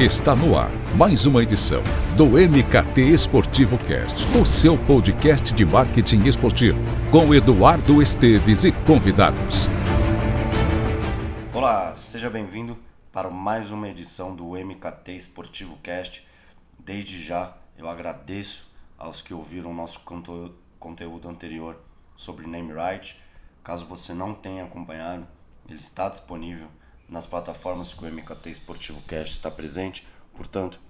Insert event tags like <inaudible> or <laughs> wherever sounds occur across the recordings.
Está no ar mais uma edição do MKT Esportivo Cast, o seu podcast de marketing esportivo, com Eduardo Esteves e convidados. Olá, seja bem-vindo para mais uma edição do MKT Esportivo Cast. Desde já eu agradeço aos que ouviram nosso conteúdo anterior sobre name right. Caso você não tenha acompanhado, ele está disponível nas plataformas que o MKT Esportivo Cast está presente. Portanto,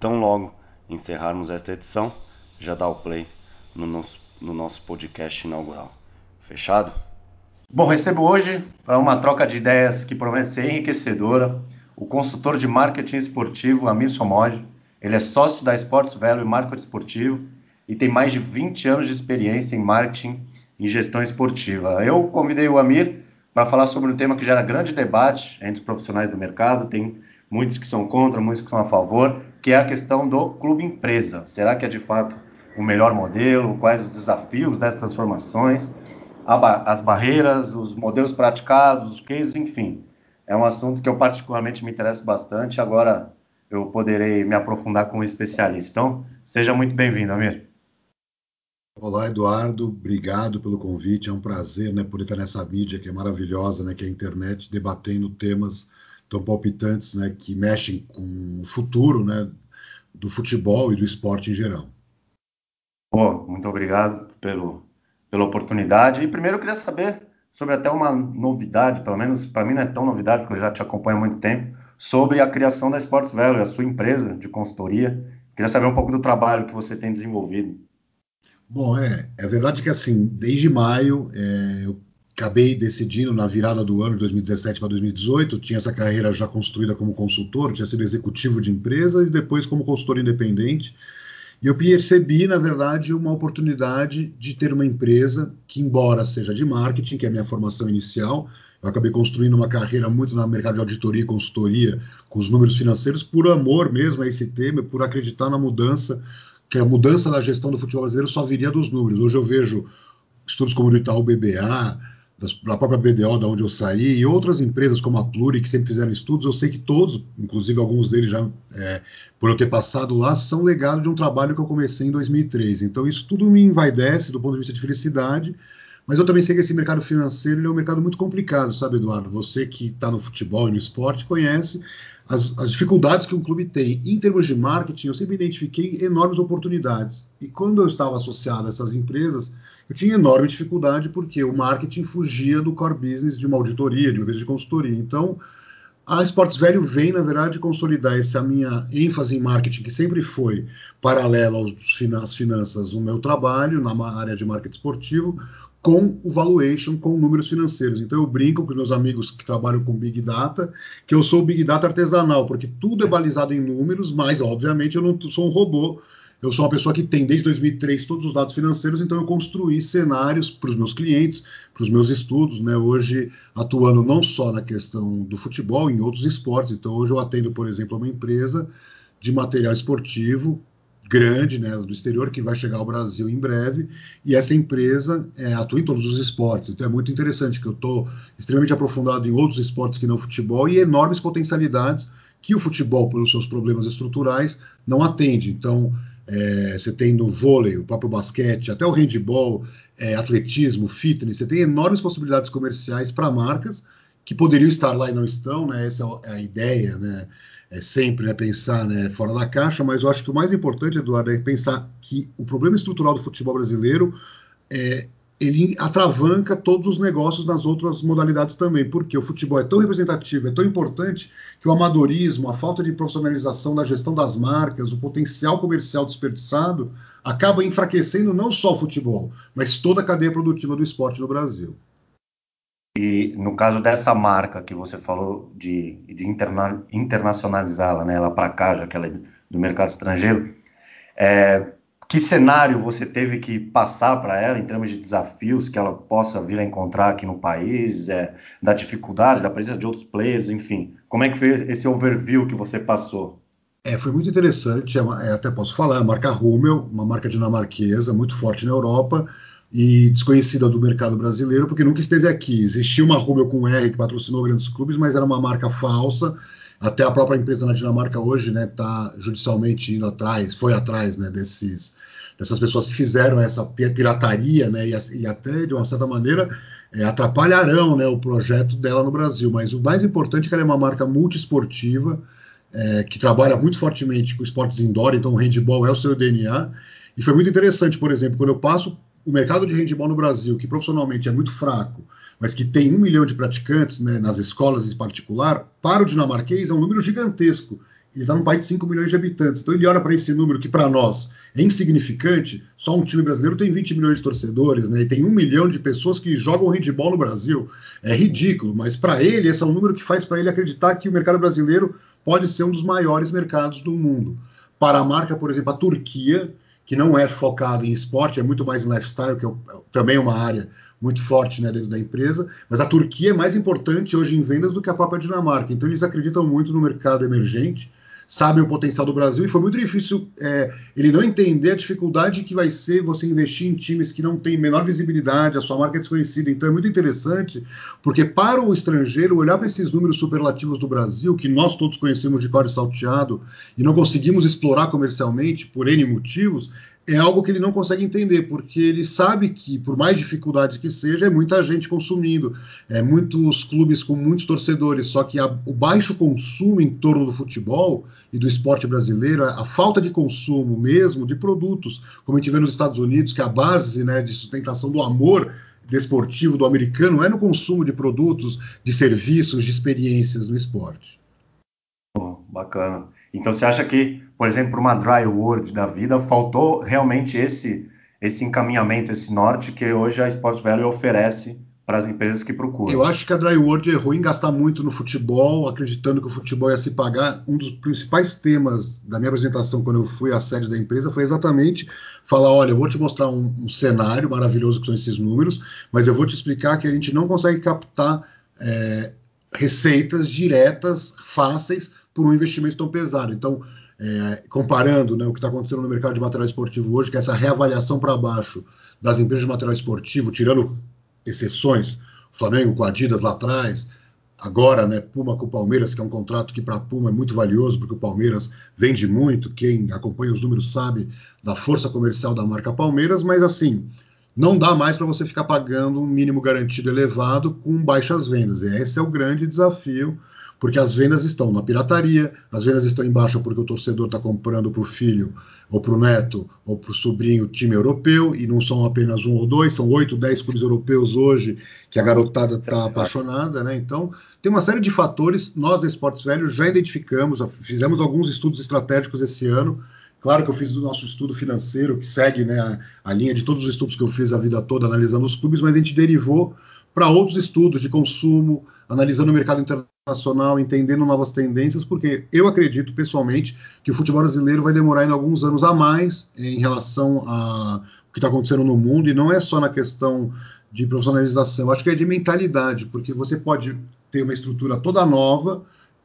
tão logo encerrarmos esta edição, já dá o play no nosso, no nosso podcast inaugural. Fechado? Bom, recebo hoje, para uma troca de ideias que promete ser enriquecedora, o consultor de marketing esportivo Amir Somod. Ele é sócio da Sports Value Marketing Esportivo e tem mais de 20 anos de experiência em marketing e gestão esportiva. Eu convidei o Amir para falar sobre um tema que gera grande debate entre os profissionais do mercado, tem muitos que são contra, muitos que são a favor, que é a questão do clube empresa. Será que é de fato o melhor modelo? Quais os desafios dessas transformações? As barreiras, os modelos praticados, os cases, enfim. É um assunto que eu particularmente me interessa bastante. Agora eu poderei me aprofundar com um especialista. Então, seja muito bem-vindo, Amir. Olá, Eduardo. Obrigado pelo convite. É um prazer, né, por estar nessa mídia que é maravilhosa, né, que é a internet, debatendo temas tão palpitantes, né, que mexem com o futuro, né, do futebol e do esporte em geral. Pô, muito obrigado pelo, pela oportunidade. E primeiro eu queria saber sobre até uma novidade, pelo menos para mim não é tão novidade, porque eu já te acompanho há muito tempo, sobre a criação da Sports Value, a sua empresa de consultoria. Queria saber um pouco do trabalho que você tem desenvolvido. Bom, é, é verdade que assim, desde maio é, eu acabei decidindo na virada do ano de 2017 para 2018, tinha essa carreira já construída como consultor, tinha sido executivo de empresa e depois como consultor independente. E eu percebi, na verdade, uma oportunidade de ter uma empresa que, embora seja de marketing, que é a minha formação inicial, eu acabei construindo uma carreira muito no mercado de auditoria e consultoria, com os números financeiros, por amor mesmo a esse tema, por acreditar na mudança que a mudança da gestão do futebol brasileiro só viria dos números. Hoje eu vejo estudos como o do Itaú BBA, da própria BDO, da onde eu saí, e outras empresas como a Pluri, que sempre fizeram estudos, eu sei que todos, inclusive alguns deles já, é, por eu ter passado lá, são legado de um trabalho que eu comecei em 2003. Então isso tudo me envaidece do ponto de vista de felicidade, mas eu também sei que esse mercado financeiro é um mercado muito complicado, sabe, Eduardo? Você que está no futebol e no esporte conhece as, as, dificuldades que um clube tem. Em termos de marketing, eu sempre identifiquei enormes oportunidades. E quando eu estava associado a essas empresas, eu tinha enorme dificuldade porque o marketing fugia do core business de uma auditoria, de uma empresa de consultoria. Então, a Sports Velho vem, na verdade, consolidar essa minha ênfase em marketing, que sempre foi paralelo às finanças, o meu trabalho na área de marketing esportivo, com o valuation, com números financeiros. Então eu brinco com os meus amigos que trabalham com Big Data, que eu sou Big Data artesanal, porque tudo é balizado em números, mas obviamente eu não sou um robô. Eu sou uma pessoa que tem desde 2003 todos os dados financeiros, então eu construí cenários para os meus clientes, para os meus estudos, né? Hoje atuando não só na questão do futebol, em outros esportes. Então hoje eu atendo, por exemplo, uma empresa de material esportivo grande né, do exterior que vai chegar ao Brasil em breve e essa empresa é, atua em todos os esportes. Então é muito interessante que eu estou extremamente aprofundado em outros esportes que não futebol e enormes potencialidades que o futebol, pelos seus problemas estruturais, não atende. Então é, você tem no vôlei, o próprio basquete, até o handball, é, atletismo, fitness, você tem enormes possibilidades comerciais para marcas que poderiam estar lá e não estão, né? Essa é a ideia, né? É sempre né, pensar né, fora da caixa, mas eu acho que o mais importante, Eduardo, é pensar que o problema estrutural do futebol brasileiro é, ele atravanca todos os negócios nas outras modalidades também, porque o futebol é tão representativo, é tão importante que o amadorismo, a falta de profissionalização na gestão das marcas, o potencial comercial desperdiçado acaba enfraquecendo não só o futebol, mas toda a cadeia produtiva do esporte no Brasil. E no caso dessa marca que você falou de, de interna, internacionalizá-la, né, ela para cá, já que ela é do mercado estrangeiro, é, que cenário você teve que passar para ela em termos de desafios que ela possa vir a encontrar aqui no país, é, da dificuldade, da presença de outros players, enfim. Como é que foi esse overview que você passou? É, foi muito interessante, é, é até posso falar, a marca Rummel, uma marca dinamarquesa muito forte na Europa, e desconhecida do mercado brasileiro, porque nunca esteve aqui. Existia uma Rubel com R que patrocinou grandes clubes, mas era uma marca falsa. até a própria empresa na Dinamarca hoje está né, tá judicialmente indo atrás, foi atrás né, desses, dessas pessoas que fizeram essa pirataria né, e, e até, de uma certa maneira, é, atrapalharão né, o projeto dela no Brasil. Mas o mais importante é que ela é uma marca multiesportiva, é, que trabalha muito fortemente com esportes indoor, então o handball é o seu DNA. E foi muito interessante, por exemplo, quando eu passo o mercado de handball no Brasil, que profissionalmente é muito fraco, mas que tem um milhão de praticantes né, nas escolas em particular, para o dinamarquês é um número gigantesco. Ele está num país de 5 milhões de habitantes. Então ele olha para esse número que para nós é insignificante. Só um time brasileiro tem 20 milhões de torcedores, né? E tem um milhão de pessoas que jogam handball no Brasil. É ridículo, mas para ele esse é um número que faz para ele acreditar que o mercado brasileiro pode ser um dos maiores mercados do mundo. Para a marca, por exemplo, a Turquia, que não é focado em esporte, é muito mais em lifestyle, que é também uma área muito forte né, dentro da empresa, mas a Turquia é mais importante hoje em vendas do que a própria Dinamarca. Então eles acreditam muito no mercado emergente, sabem o potencial do Brasil e foi muito difícil é, ele não entender a dificuldade que vai ser você investir em times que não têm menor visibilidade, a sua marca é desconhecida. Então é muito interessante, porque para o estrangeiro olhar para esses números superlativos do Brasil, que nós todos conhecemos de cor salteado e não conseguimos explorar comercialmente por N motivos, é algo que ele não consegue entender, porque ele sabe que, por mais dificuldade que seja, é muita gente consumindo, é muitos clubes com muitos torcedores, só que a, o baixo consumo em torno do futebol e do esporte brasileiro, a, falta de consumo mesmo de produtos, como a gente vê nos Estados Unidos, que a base né, de sustentação do amor desportivo do americano é no consumo de produtos, de serviços, de experiências no esporte. bacana. Então você acha que por exemplo, uma dry world da vida, faltou realmente esse esse encaminhamento, esse norte que hoje a Sports Value oferece para as empresas que procuram. Eu acho que a Dry World errou em gastar muito no futebol, acreditando que o futebol ia se pagar. Um dos principais temas da minha apresentação quando eu fui à sede da empresa foi exatamente falar: olha, eu vou te mostrar um, um cenário maravilhoso que são esses números, mas eu vou te explicar que a gente não consegue captar é, receitas diretas, fáceis, por um investimento tão pesado. Então, é, comparando né, o que está acontecendo no mercado de material esportivo hoje, que é essa reavaliação para baixo das empresas de material esportivo, tirando exceções, Flamengo com a Adidas lá atrás, agora né, Puma com o Palmeiras, que é um contrato que para Puma é muito valioso, porque o Palmeiras vende muito, quem acompanha os números sabe da força comercial da marca Palmeiras, mas assim, não dá mais para você ficar pagando um mínimo garantido elevado com baixas vendas. E esse é o grande desafio porque as vendas estão na pirataria, as vendas estão em baixa porque o torcedor está comprando para o filho, ou para o neto, ou para o sobrinho time europeu, e não são apenas um ou dois, são oito, dez clubes europeus hoje que a garotada está apaixonada, né? Então, tem uma série de fatores, nós da Esportes Velhos já identificamos, fizemos alguns estudos estratégicos esse ano, Claro que eu fiz do nosso estudo financeiro, que segue né, a, a, linha de todos os estudos que eu fiz a vida toda analisando os clubes, mas a gente derivou para outros estudos de consumo, analisando o mercado internacional, entendendo novas tendências, porque eu acredito pessoalmente que o futebol brasileiro vai demorar em alguns anos a mais em relação ao que está acontecendo no mundo, e não é só na questão de profissionalização, acho que é de mentalidade, porque você pode ter uma estrutura toda nova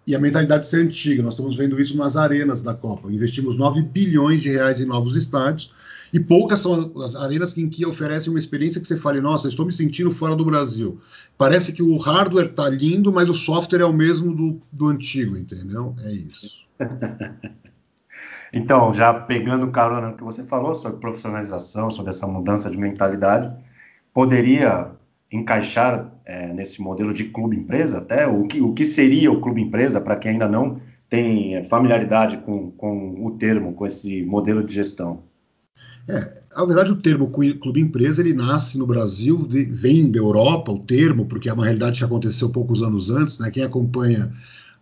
e a mentalidade ser antiga. Nós estamos vendo isso nas arenas da Copa. Investimos 9 bilhões de reais em novos estádios e poucas são as arenas em que oferecem uma experiência que você fale, nossa, estou me sentindo fora do Brasil. Parece que o hardware está lindo, mas o software é o mesmo do, do antigo, entendeu? É isso. <laughs> então, já pegando o carona que você falou sobre profissionalização, sobre essa mudança de mentalidade, poderia encaixar é, nesse modelo de clube-empresa até? O que, o que seria o clube-empresa para quem ainda não tem familiaridade com, com o termo, com esse modelo de gestão? É, na verdade, o termo clube empresa ele nasce no Brasil, de, vem da Europa o termo, porque é uma realidade que aconteceu poucos anos antes. Né? Quem acompanha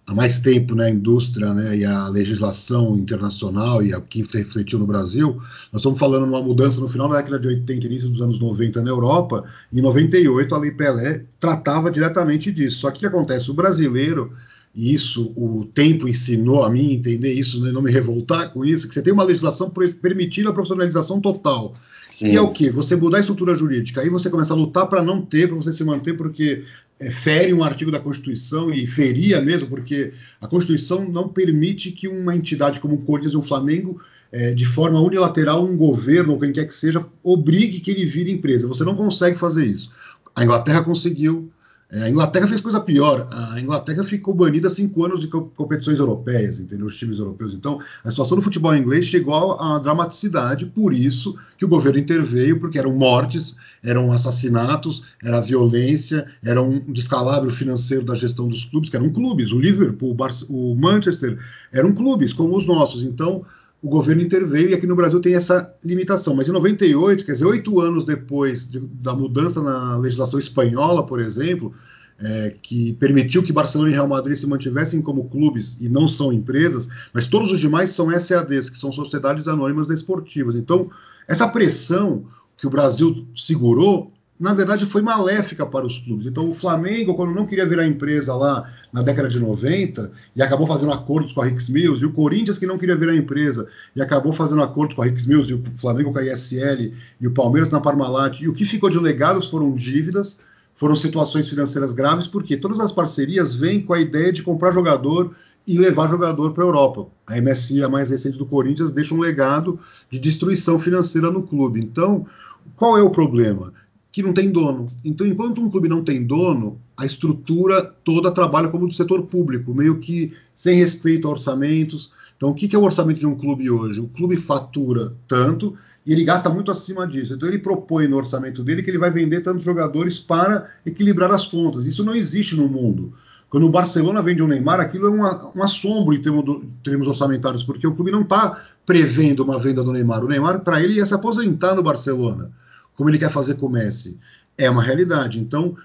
há mais tempo né, a indústria né, e a legislação internacional e o que refletiu no Brasil, nós estamos falando uma mudança no final da década de 80, início dos anos 90 na Europa. Em 98, a Lei Pelé tratava diretamente disso. Só que o que acontece? O brasileiro e isso o tempo ensinou a mim entender isso, né, não me revoltar com isso, que você tem uma legislação permitindo a profissionalização total. Sim. Que é o quê? Você mudar a estrutura jurídica. Aí você começa a lutar para não ter, para você se manter, porque é, fere um artigo da Constituição e feria mesmo, porque a Constituição não permite que uma entidade como o Corinthians e o Flamengo, é, de forma unilateral, um governo ou quem quer que seja, obrigue que ele vire empresa. Você não consegue fazer isso. A Inglaterra conseguiu, É, a Inglaterra fez coisa pior. A Inglaterra ficou banida cinco anos de competições europeias, entendeu? Os times europeus. Então, a situação do futebol inglês chegou à dramaticidade, por isso que o governo interveio, porque eram mortes, eram assassinatos, era violência, era um descalabro financeiro da gestão dos clubes, que eram clubes. O Liverpool, o Manchester, eram clubes como os nossos. Então, o governo interveio e aqui no Brasil tem essa limitação. Mas em 98, quer dizer, oito anos depois de, da mudança na legislação espanhola, por exemplo, é, que permitiu que Barcelona e Real Madrid se mantivessem como clubes e não são empresas, mas todos os demais são SADs, que são sociedades anônimas desportivas. Então, essa pressão que o Brasil segurou na verdade, foi maléfica para os clubes. Então, o Flamengo, quando não queria virar empresa lá na década de 90, e acabou fazendo acordos com a Rix Mills, e o Corinthians, que não queria virar empresa, e acabou fazendo acordos com a Rix Mills, e o Flamengo com a ISL, e o Palmeiras na Parmalat, e o que ficou de legados foram dívidas, foram situações financeiras graves, porque todas as parcerias vêm com a ideia de comprar jogador e levar jogador para a Europa. A MSI, a mais recente do Corinthians, deixa um legado de destruição financeira no clube. Então, qual é o problema? Que não tem dono. Então, enquanto um clube não tem dono, a estrutura toda trabalha como do setor público, meio que sem respeito a orçamentos. Então, o que é o orçamento de um clube hoje? O clube fatura tanto e ele gasta muito acima disso. Então, ele propõe no orçamento dele que ele vai vender tantos jogadores para equilibrar as contas. Isso não existe no mundo. Quando o Barcelona vende um Neymar, aquilo é um assombro em termos, do, em termos orçamentários, porque o clube não está prevendo uma venda do Neymar. O Neymar, para ele, ia se aposentar no Barcelona como ele quer fazer com o Messi. É uma realidade. Então,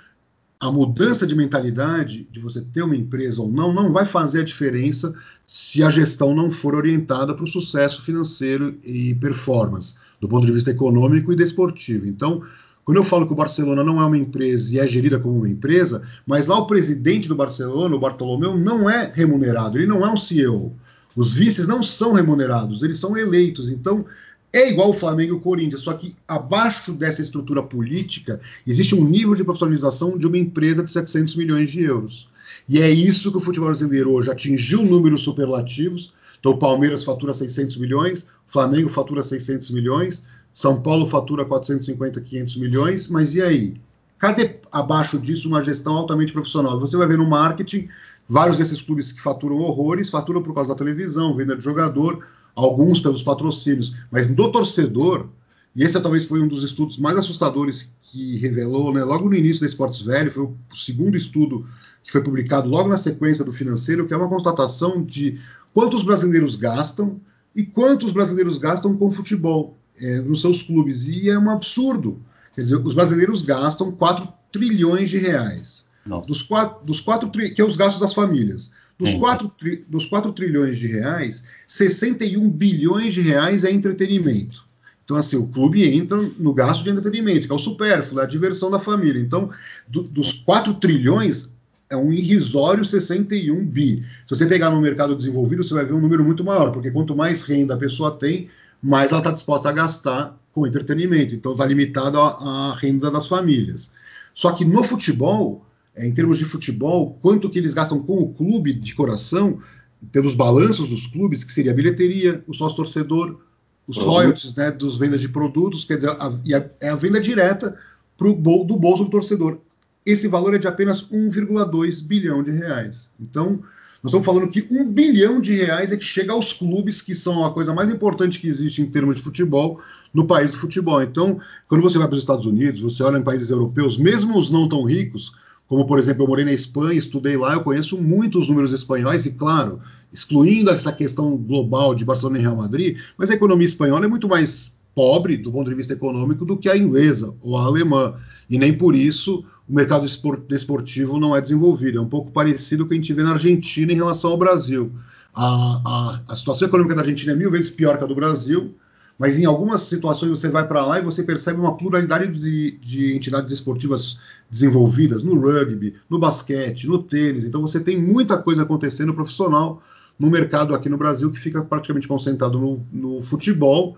a mudança de mentalidade de você ter uma empresa ou não, não vai fazer a diferença se a gestão não for orientada para o sucesso financeiro e performance, do ponto de vista econômico e desportivo. Então, quando eu falo que o Barcelona não é uma empresa e é gerida como uma empresa, mas lá o presidente do Barcelona, o Bartolomeu, não é remunerado, ele não é um CEO. Os vices não são remunerados, eles são eleitos. Então, é igual o Flamengo e o Corinthians, só que abaixo dessa estrutura política existe um nível de profissionalização de uma empresa de 700 milhões de euros. E é isso que o futebol brasileiro hoje atingiu números superlativos. Então, o Palmeiras fatura 600 milhões, o Flamengo fatura 600 milhões, São Paulo fatura 450, 500 milhões, mas e aí? Cadê abaixo disso uma gestão altamente profissional? Você vai ver no marketing vários desses clubes que faturam horrores, faturam por causa da televisão, venda de jogador, alguns pelos patrocínios, mas do torcedor, e esse talvez foi um dos estudos mais assustadores que revelou, né, logo no início da Esportes Velho, foi o segundo estudo que foi publicado logo na sequência do financeiro, que é uma constatação de quantos brasileiros gastam e quantos brasileiros gastam com futebol é, nos seus clubes. E é um absurdo. Quer dizer, os brasileiros gastam 4 trilhões de reais. Dos 4, dos 4 que é os gastos das famílias. Dos 4, dos 4 trilhões de reais, 61 bilhões de reais é entretenimento. Então, assim, o clube entra no gasto de entretenimento, que é o supérfluo, é a diversão da família. Então, do, dos 4 trilhões, é um irrisório 61 bi. Se você pegar no mercado desenvolvido, você vai ver um número muito maior, porque quanto mais renda a pessoa tem, mais ela está disposta a gastar com entretenimento. Então, está limitado à renda das famílias. Só que no futebol, é, em termos de futebol, quanto que eles gastam com o clube de coração, pelos balanços dos clubes, que seria a bilheteria, o sócio-torcedor, os uhum. royalties né, dos vendas de produtos, quer dizer, a, a, é a venda direta pro, do bolso do torcedor. Esse valor é de apenas 1,2 bilhão de reais. Então, nós estamos falando que um bilhão de reais é que chega aos clubes, que são a coisa mais importante que existe em termos de futebol no país do futebol. Então, quando você vai para os Estados Unidos, você olha em países europeus, mesmo os não tão ricos, como, por exemplo, eu morei na Espanha, estudei lá, eu conheço muitos números espanhóis, e claro, excluindo essa questão global de Barcelona e Real Madrid, mas a economia espanhola é muito mais pobre do ponto de vista econômico do que a inglesa ou a alemã. E nem por isso o mercado desportivo não é desenvolvido. É um pouco parecido com o que a gente vê na Argentina em relação ao Brasil. A, a, a situação econômica da Argentina é mil vezes pior que a do Brasil, mas em algumas situações você vai para lá e você percebe uma pluralidade de, de, entidades esportivas desenvolvidas no rugby, no basquete, no tênis. Então você tem muita coisa acontecendo profissional no mercado aqui no Brasil que fica praticamente concentrado no, no futebol,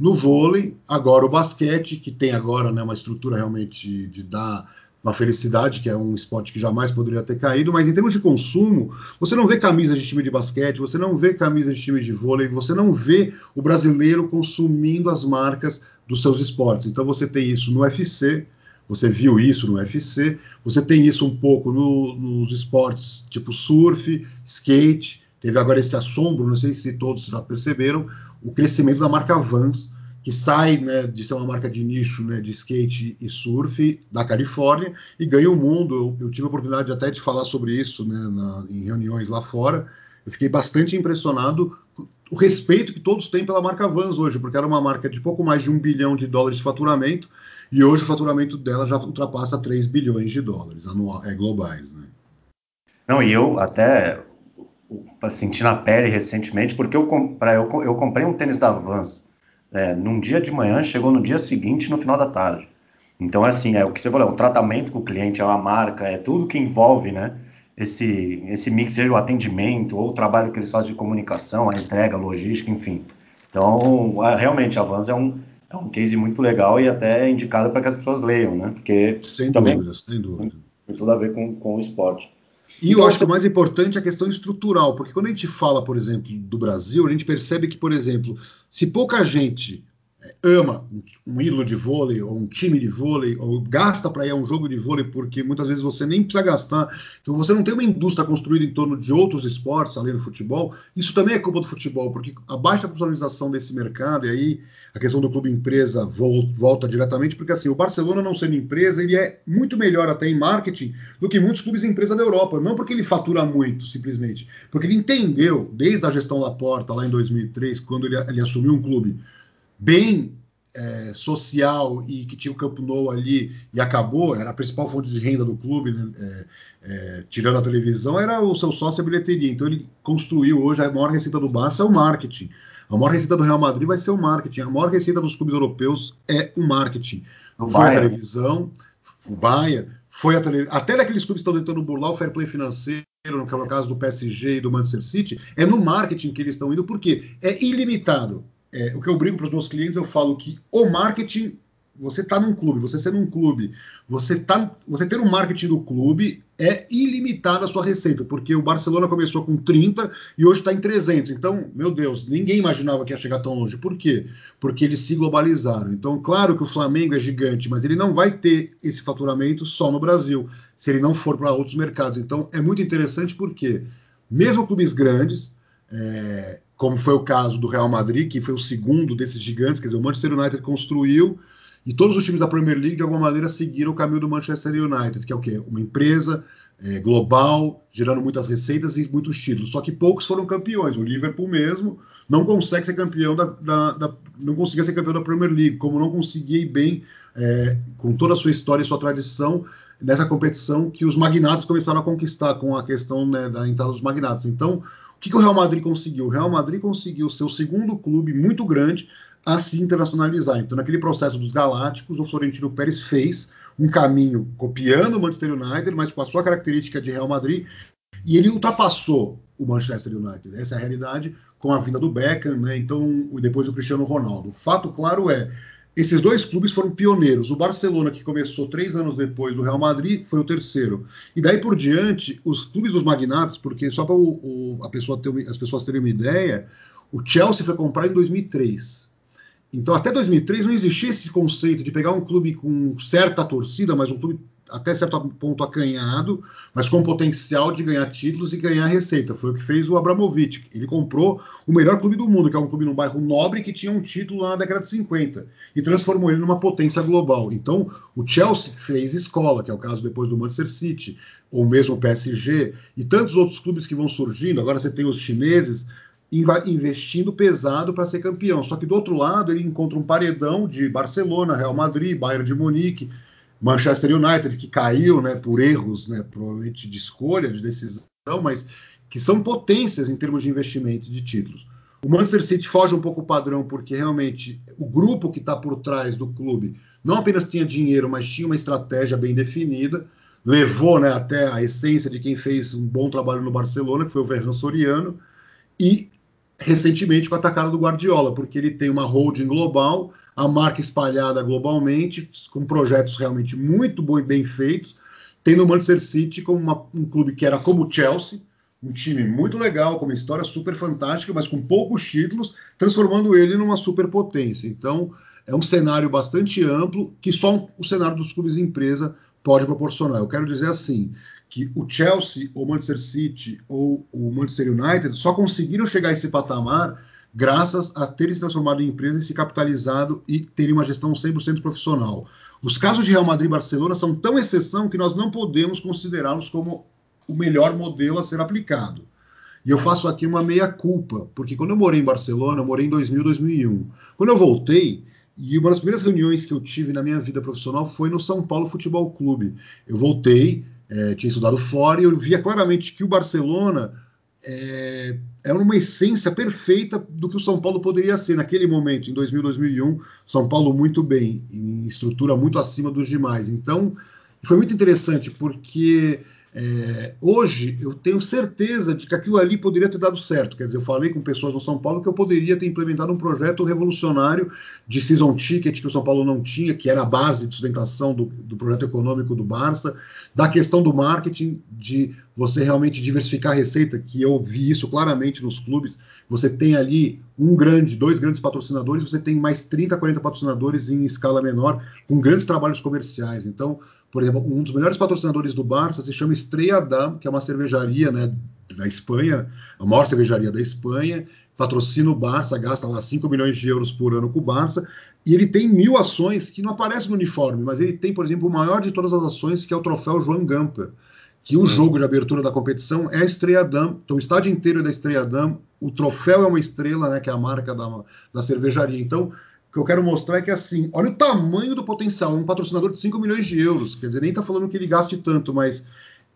no vôlei, agora o basquete, que tem agora né, uma estrutura realmente de, de dar uma felicidade, que é um esporte que jamais poderia ter caído, mas em termos de consumo, você não vê camisas de time de basquete, você não vê camisas de time de vôlei, você não vê o brasileiro consumindo as marcas dos seus esportes. Então você tem isso no UFC, Você viu isso no UFC, você tem isso um pouco no, nos esportes tipo surf, skate. Teve agora esse assombro, não sei se todos já perceberam, o crescimento da marca Vans, que sai né, de ser uma marca de nicho né, de skate e surf da Califórnia e ganha o mundo. Eu, eu tive a oportunidade até de falar sobre isso né, na, em reuniões lá fora. Eu fiquei bastante impressionado o respeito que todos têm pela marca Vans hoje, porque era uma marca de pouco mais de um bilhão de dólares de faturamento e hoje o faturamento dela já ultrapassa 3 bilhões de dólares anual, é, globais. Né? Não, e eu até senti na pele recentemente, porque eu, eu, eu comprei um tênis da Vans é, num dia de manhã, chegou no dia seguinte, no final da tarde. Então, assim, é o que você falou, é o tratamento com o cliente, é a marca, é tudo que envolve, né? Esse, esse mix, seja o atendimento ou o trabalho que eles fazem de comunicação, a entrega, a logística, enfim. Então, realmente, a Vans é um, é um case muito legal e até indicado para que as pessoas leiam, né? Porque sem também dúvida, sem dúvida. Tem tudo a ver com, com o esporte. E então, eu acho que o mais importante é a questão estrutural, porque quando a gente fala, por exemplo, do Brasil, a gente percebe que, por exemplo, se pouca gente ama um ídolo de vôlei ou um time de vôlei ou gasta para ir a um jogo de vôlei porque muitas vezes você nem precisa gastar, então você não tem uma indústria construída em torno de outros esportes além do futebol. Isso também é culpa do futebol, porque a baixa profissionalização desse mercado e aí a questão do clube empresa volta diretamente porque assim o Barcelona não sendo empresa ele é muito melhor até em marketing do que muitos clubes empresa da Europa, não porque ele fatura muito simplesmente, porque ele entendeu desde a gestão Laporta lá em 2003 quando ele, ele assumiu um clube bem é, social e que tinha o Campo Nou ali e acabou, era a principal fonte de renda do clube, né, é, é, tirando a televisão, era o seu sócio a bilheteria. Então ele construiu hoje a maior receita do Barça é o marketing. A maior receita do Real Madrid vai ser o marketing. A maior receita dos clubes europeus é o marketing. O foi Bayern. a televisão, o Bayern, foi a televisão. Até daqueles clubes que estão tentando burlar o fair play financeiro, no é caso do PSG e do Manchester City, é no marketing que eles estão indo, porque é ilimitado é, o que eu brigo para os meus clientes, eu falo que o marketing, você está num clube, você sendo um clube, você, tá, você ter um marketing do clube é ilimitado a sua receita, porque o Barcelona começou com 30 e hoje está em 300. Então, meu Deus, ninguém imaginava que ia chegar tão longe. Por quê? Porque eles se globalizaram. Então, claro que o Flamengo é gigante, mas ele não vai ter esse faturamento só no Brasil, se ele não for para outros mercados. Então, é muito interessante porque, mesmo clubes grandes, é, como foi o caso do Real Madrid, que foi o segundo desses gigantes, quer dizer, o Manchester United construiu e todos os times da Premier League, de alguma maneira, seguiram o caminho do Manchester United, que é o quê? Uma empresa é, global, gerando muitas receitas e muitos títulos. Só que poucos foram campeões. O Liverpool mesmo não consegue ser campeão da, da, da não conseguia ser campeão da Premier League, como não conseguia ir bem é, com toda a sua história e sua tradição nessa competição que os magnatas começaram a conquistar com a questão né, da entrada dos magnatas. Então, que, que o Real Madrid conseguiu? O Real Madrid conseguiu ser o segundo clube muito grande a se internacionalizar. Então, naquele processo dos Galácticos, o Florentino Pérez fez um caminho copiando o Manchester United, mas com a sua característica de Real Madrid, e ele ultrapassou o Manchester United. Essa é a realidade com a vinda do Beckham, né? Então, depois do Cristiano Ronaldo. O fato claro é esses dois clubes foram pioneiros. O Barcelona, que começou três anos depois do Real Madrid, foi o terceiro. E daí por diante, os clubes dos magnatas, porque só para pessoa as pessoas terem uma ideia, o Chelsea foi comprar em 2003. Então, até 2003 não existia esse conceito de pegar um clube com certa torcida, mas um clube até certo ponto acanhado, mas com potencial de ganhar títulos e ganhar receita. Foi o que fez o Abramovich. Ele comprou o melhor clube do mundo, que é um clube num bairro nobre que tinha um título lá na década de 50 e transformou ele numa potência global. Então, o Chelsea fez escola, que é o caso depois do Manchester City, ou mesmo o PSG, e tantos outros clubes que vão surgindo. Agora você tem os chineses investindo pesado para ser campeão. Só que do outro lado ele encontra um paredão de Barcelona, Real Madrid, Bayern de Munique, Manchester United, que caiu né, por erros, né, provavelmente de escolha, de decisão, mas que são potências em termos de investimento de títulos. O Manchester City foge um pouco o padrão, porque realmente o grupo que está por trás do clube não apenas tinha dinheiro, mas tinha uma estratégia bem definida, levou né, até a essência de quem fez um bom trabalho no Barcelona, que foi o Ferran Soriano, e recentemente com a atacada do Guardiola, porque ele tem uma holding global, a marca espalhada globalmente, com projetos realmente muito bem feitos, tendo o Manchester City como uma, um clube que era como o Chelsea, um time muito legal, com uma história super fantástica, mas com poucos títulos, transformando ele numa superpotência. Então, é um cenário bastante amplo que só o cenário dos clubes empresa pode proporcionar. Eu quero dizer assim, que o Chelsea, ou Manchester City, ou o Manchester United só conseguiram chegar a esse patamar graças a terem se transformado em empresa e se capitalizado e terem uma gestão 100% profissional. Os casos de Real Madrid e Barcelona são tão exceção que nós não podemos considerá-los como o melhor modelo a ser aplicado. E eu faço aqui uma meia-culpa, porque quando eu morei em Barcelona, eu morei em 2000, 2001. Quando eu voltei, e uma das primeiras reuniões que eu tive na minha vida profissional foi no São Paulo Futebol Clube. Eu voltei, é, tinha estudado fora, e eu via claramente que o Barcelona é, era uma essência perfeita do que o São Paulo poderia ser naquele momento, em 2000, 2001. São Paulo muito bem, em estrutura muito acima dos demais. Então, foi muito interessante, porque é, hoje eu tenho certeza de que aquilo ali poderia ter dado certo. Quer dizer, eu falei com pessoas no São Paulo que eu poderia ter implementado um projeto revolucionário de season ticket que o São Paulo não tinha, que era a base de sustentação do, do projeto econômico do Barça, da questão do marketing, de você realmente diversificar a receita, que eu vi isso claramente nos clubes. Você tem ali um grande, dois grandes patrocinadores, você tem mais 30, 40 patrocinadores em escala menor, com grandes trabalhos comerciais. Então, por exemplo, um dos melhores patrocinadores do Barça se chama Estrela Damm, que é uma cervejaria né, da Espanha, a maior cervejaria da Espanha, patrocina o Barça, gasta lá 5 milhões de euros por ano com o Barça, e ele tem mil ações que não aparecem no uniforme, mas ele tem, por exemplo, o maior de todas as ações, que é o troféu João Gamper, que o jogo de abertura da competição é a Estrela Damm, então o estádio inteiro é da Estrela Damm, o troféu é uma estrela, né, que é a marca da, da cervejaria. Então, o que eu quero mostrar é que, assim, olha o tamanho do potencial. Um patrocinador de 5 milhões de euros. Quer dizer, nem está falando que ele gaste tanto, mas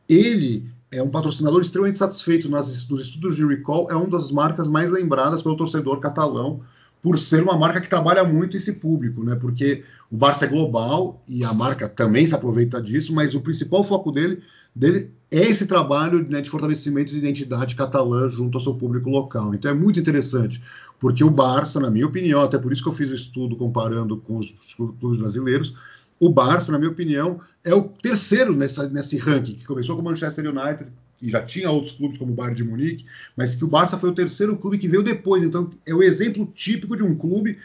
ele é um patrocinador extremamente satisfeito nas, nos estudos de recall. É uma das marcas mais lembradas pelo torcedor catalão, por ser uma marca que trabalha muito esse público, né? Porque o Barça é global e a marca também se aproveita disso, mas o principal foco dele, dele esse trabalho né, de fortalecimento de identidade catalã junto ao seu público local. Então é muito interessante. Porque o Barça, na minha opinião, até por isso que eu fiz o estudo comparando com os clubes brasileiros, o Barça, na minha opinião, é o terceiro nessa, nesse ranking, que começou com o Manchester United, que já tinha outros clubes como o Bayern de Munique, mas que o Barça foi o terceiro clube que veio depois. Então, é o exemplo típico de um clube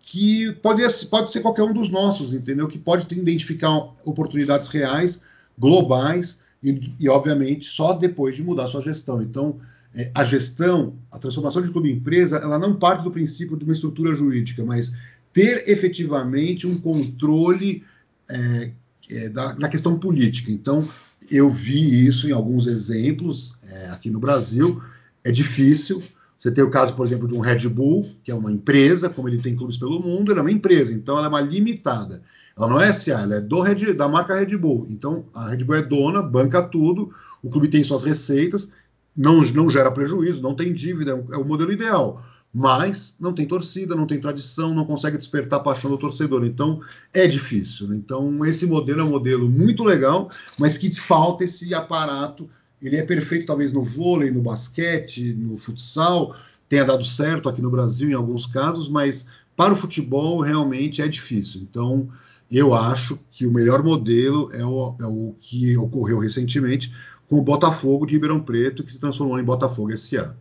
que pode, pode ser qualquer um dos nossos, entendeu? Que pode identificar oportunidades reais, globais, e, e, obviamente, só depois de mudar sua gestão. Então, é, a gestão, a transformação de clube em empresa, ela não parte do princípio de uma estrutura jurídica, mas ter efetivamente um controle é, é, da, da, questão política. Então, eu vi isso em alguns exemplos é, aqui no Brasil. É difícil. Você tem o caso, por exemplo, de um Red Bull, que é uma empresa, como ele tem clubes pelo mundo, ela é uma empresa, então ela é uma limitada. Ela não é SA, ela é do Red, da marca Red Bull. Então, a Red Bull é dona, banca tudo, o clube tem suas receitas, não, não gera prejuízo, não tem dívida, é o modelo ideal. Mas não tem torcida, não tem tradição, não consegue despertar a paixão do torcedor. Então é difícil. Né? Então esse modelo é um modelo muito legal, mas que falta esse aparato. Ele é perfeito talvez no vôlei, no basquete, no futsal, tenha dado certo aqui no Brasil em alguns casos, mas para o futebol realmente é difícil. Então eu acho que o melhor modelo é o, é o que ocorreu recentemente, com o Botafogo de Ribeirão Preto, que se transformou em Botafogo SA.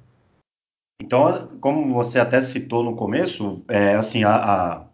Então, como você até citou no começo, é, assim, a, a,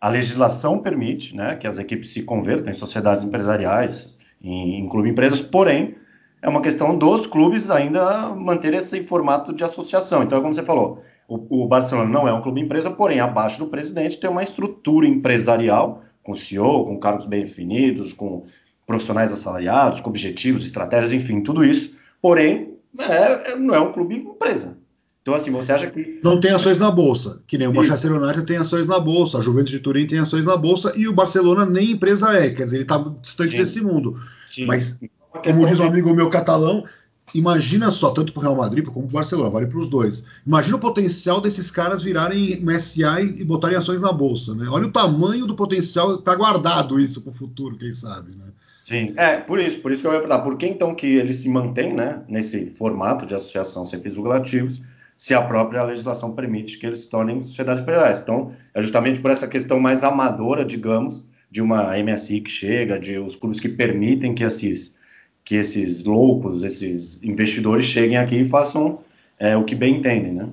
a, legislação permite né, que as equipes se convertam em sociedades empresariais, em, em clube empresas, porém, é uma questão dos clubes ainda manter esse formato de associação. Então, como você falou, o, o Barcelona não é um clube empresa, porém, abaixo do presidente tem uma estrutura empresarial, com CEO, com cargos bem definidos, com profissionais assalariados, com objetivos, estratégias, enfim, tudo isso. Porém, é, é, não é um clube empresa. Então, assim, você acha que. Não tem ações na bolsa, que nem o Manchester United tem ações na bolsa, a Juventus de Turim tem ações na bolsa e o Barcelona nem empresa é, quer dizer, ele está distante Sim. desse mundo. Sim. Mas, como diz um amigo meu catalão, imagina só, tanto para o Real Madrid como para o Barcelona, vale para os dois. Imagina o potencial desses caras virarem SA e botarem ações na bolsa, né? Olha o tamanho do potencial, está guardado isso para o futuro, quem sabe, né? Sim, é, por isso, por isso que eu ia perguntar, por que então que ele se mantém, né, nesse formato de associação sem fins lucrativos, se a própria legislação permite que eles se tornem sociedades empresariais. Então, é justamente por essa questão mais amadora, digamos, de uma MSI que chega, de os clubes que permitem que esses, que esses loucos, esses investidores cheguem aqui e façam é, o que bem entendem, né?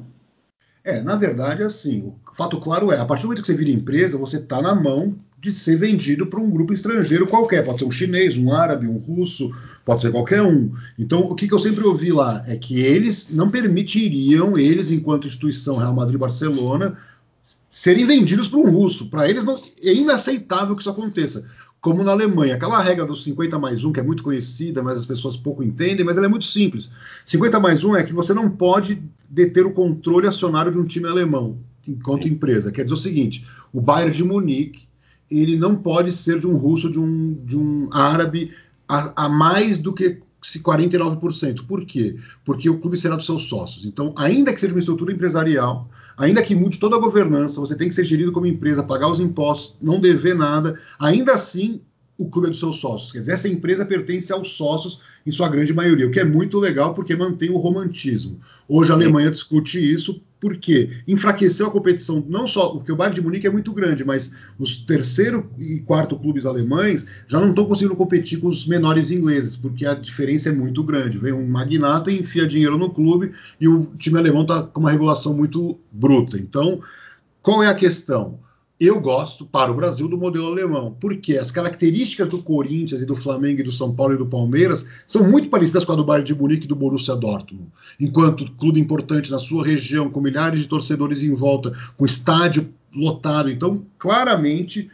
É, na verdade, assim, o fato claro é, a partir do momento que você vira empresa, você está na mão de ser vendido para um grupo estrangeiro qualquer, pode ser um chinês, um árabe, um russo, pode ser qualquer um. Então, o que, que eu sempre ouvi lá é que eles não permitiriam, eles, enquanto instituição Real Madrid-Barcelona, serem vendidos para um russo. Para eles não, é inaceitável que isso aconteça. Como na Alemanha, aquela regra dos 50 mais 1, que é muito conhecida, mas as pessoas pouco entendem, mas ela é muito simples. 50 mais 1 é que você não pode deter o controle acionário de um time alemão enquanto empresa. Quer dizer o seguinte: o Bayern de Munique ele não pode ser de um russo, de um, de um árabe, a, a mais do que 49%. Por quê? Porque o clube será dos seus sócios. Então, ainda que seja uma estrutura empresarial, ainda que mude toda a governança, você tem que ser gerido como empresa, pagar os impostos, não dever nada, ainda assim o clube é dos seus sócios. Quer dizer, essa empresa pertence aos sócios em sua grande maioria, o que é muito legal porque mantém o romantismo. Hoje a Alemanha discute isso porque enfraqueceu a competição, não só porque o Bayern de Munique é muito grande, mas os terceiro e quarto clubes alemães já não estão conseguindo competir com os menores ingleses, porque a diferença é muito grande. Vem um magnata e enfia dinheiro no clube e o time alemão está com uma regulação muito bruta. Então, qual é a questão? Eu gosto para o Brasil do modelo alemão, porque as características do Corinthians e do Flamengo e do São Paulo e do Palmeiras são muito parecidas com a do Bayern de Munique e do Borussia Dortmund. Enquanto clube importante na sua região, com milhares de torcedores em volta, com estádio lotado, então claramente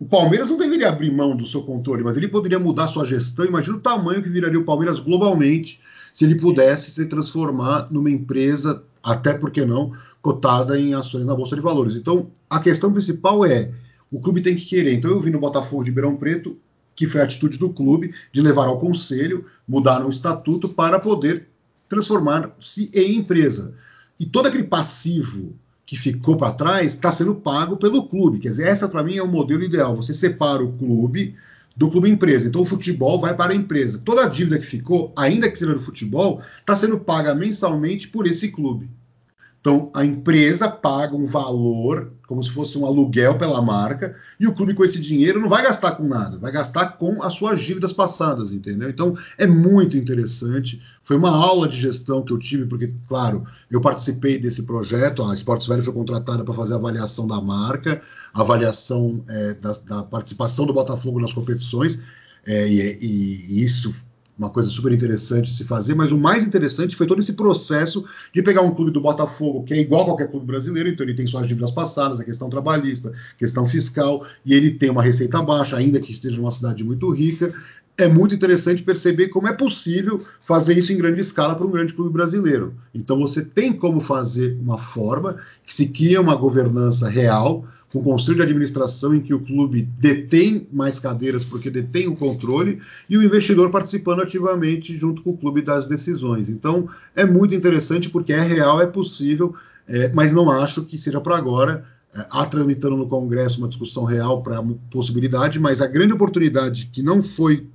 o Palmeiras não deveria abrir mão do seu controle, mas ele poderia mudar sua gestão. Imagina o tamanho que viraria o Palmeiras globalmente se ele pudesse se transformar numa empresa, até porque não, cotada em ações na Bolsa de Valores. Então, a questão principal é: o clube tem que querer. Então, eu vi no Botafogo de Ribeirão Preto, que foi a atitude do clube, de levar ao conselho, mudar o estatuto para poder transformar-se em empresa. E todo aquele passivo que ficou para trás está sendo pago pelo clube. Quer dizer, essa para mim é o modelo ideal. Você separa o clube do clube empresa. Então o futebol vai para a empresa. Toda a dívida que ficou, ainda que seja do futebol, está sendo paga mensalmente por esse clube. Então, a empresa paga um valor, como se fosse um aluguel pela marca, e o clube com esse dinheiro não vai gastar com nada, vai gastar com as suas dívidas passadas, entendeu? Então, é muito interessante. Foi uma aula de gestão que eu tive, porque, claro, eu participei desse projeto, a Esportes Velho foi contratada para fazer a avaliação da marca, a avaliação é, da, da, participação do Botafogo nas competições, é, e, e isso uma coisa super interessante de se fazer, mas o mais interessante foi todo esse processo de pegar um clube do Botafogo, que é igual a qualquer clube brasileiro, então ele tem suas dívidas passadas, a questão trabalhista, questão fiscal, e ele tem uma receita baixa, ainda que esteja numa cidade muito rica. É muito interessante perceber como é possível fazer isso em grande escala para um grande clube brasileiro. Então você tem como fazer uma forma que se cria uma governança real, com um conselho de administração em que o clube detém mais cadeiras porque detém o controle e o investidor participando ativamente junto com o clube das decisões. Então é muito interessante porque é real, é possível, é, mas não acho que seja para agora. É, há tramitando no Congresso uma discussão real para a possibilidade, mas a grande oportunidade que não foi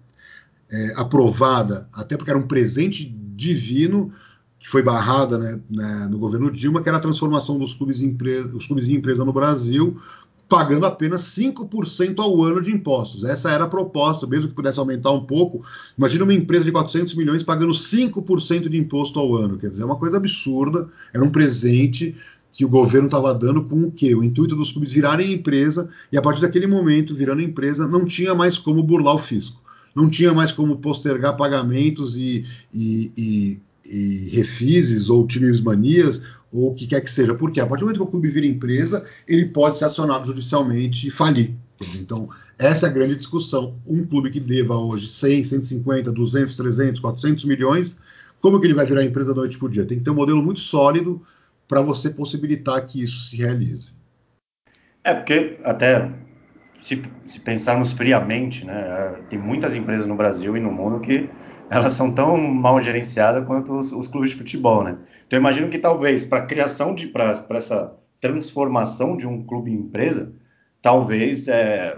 é, aprovada, até porque era um presente divino, que foi barrada né, né, no governo Dilma, que era a transformação dos clubes, empresa, os clubes em empresa no Brasil, pagando apenas 5% ao ano de impostos. Essa era a proposta, mesmo que pudesse aumentar um pouco. Imagina uma empresa de 400 milhões pagando 5% de imposto ao ano. Quer dizer, é uma coisa absurda, era um presente que o governo estava dando com o quê? O intuito dos clubes virarem empresa, e a partir daquele momento, virando empresa, não tinha mais como burlar o fisco. Não tinha mais como postergar pagamentos e, e, e e refises ou manias ou o que quer que seja. Porque a partir do momento que o clube vira empresa, ele pode ser acionado judicialmente e falir. Então, essa é a grande discussão. Um clube que deva hoje 100, 150, 200, 300, 400 milhões, como que ele vai virar empresa da noite por dia? Tem que ter um modelo muito sólido para você possibilitar que isso se realize. É, porque até se, se pensarmos friamente, né, tem muitas empresas no Brasil e no mundo que elas são tão mal gerenciadas quanto os, os clubes de futebol, né? Então eu imagino que talvez para a criação de para essa transformação de um clube em empresa, talvez é,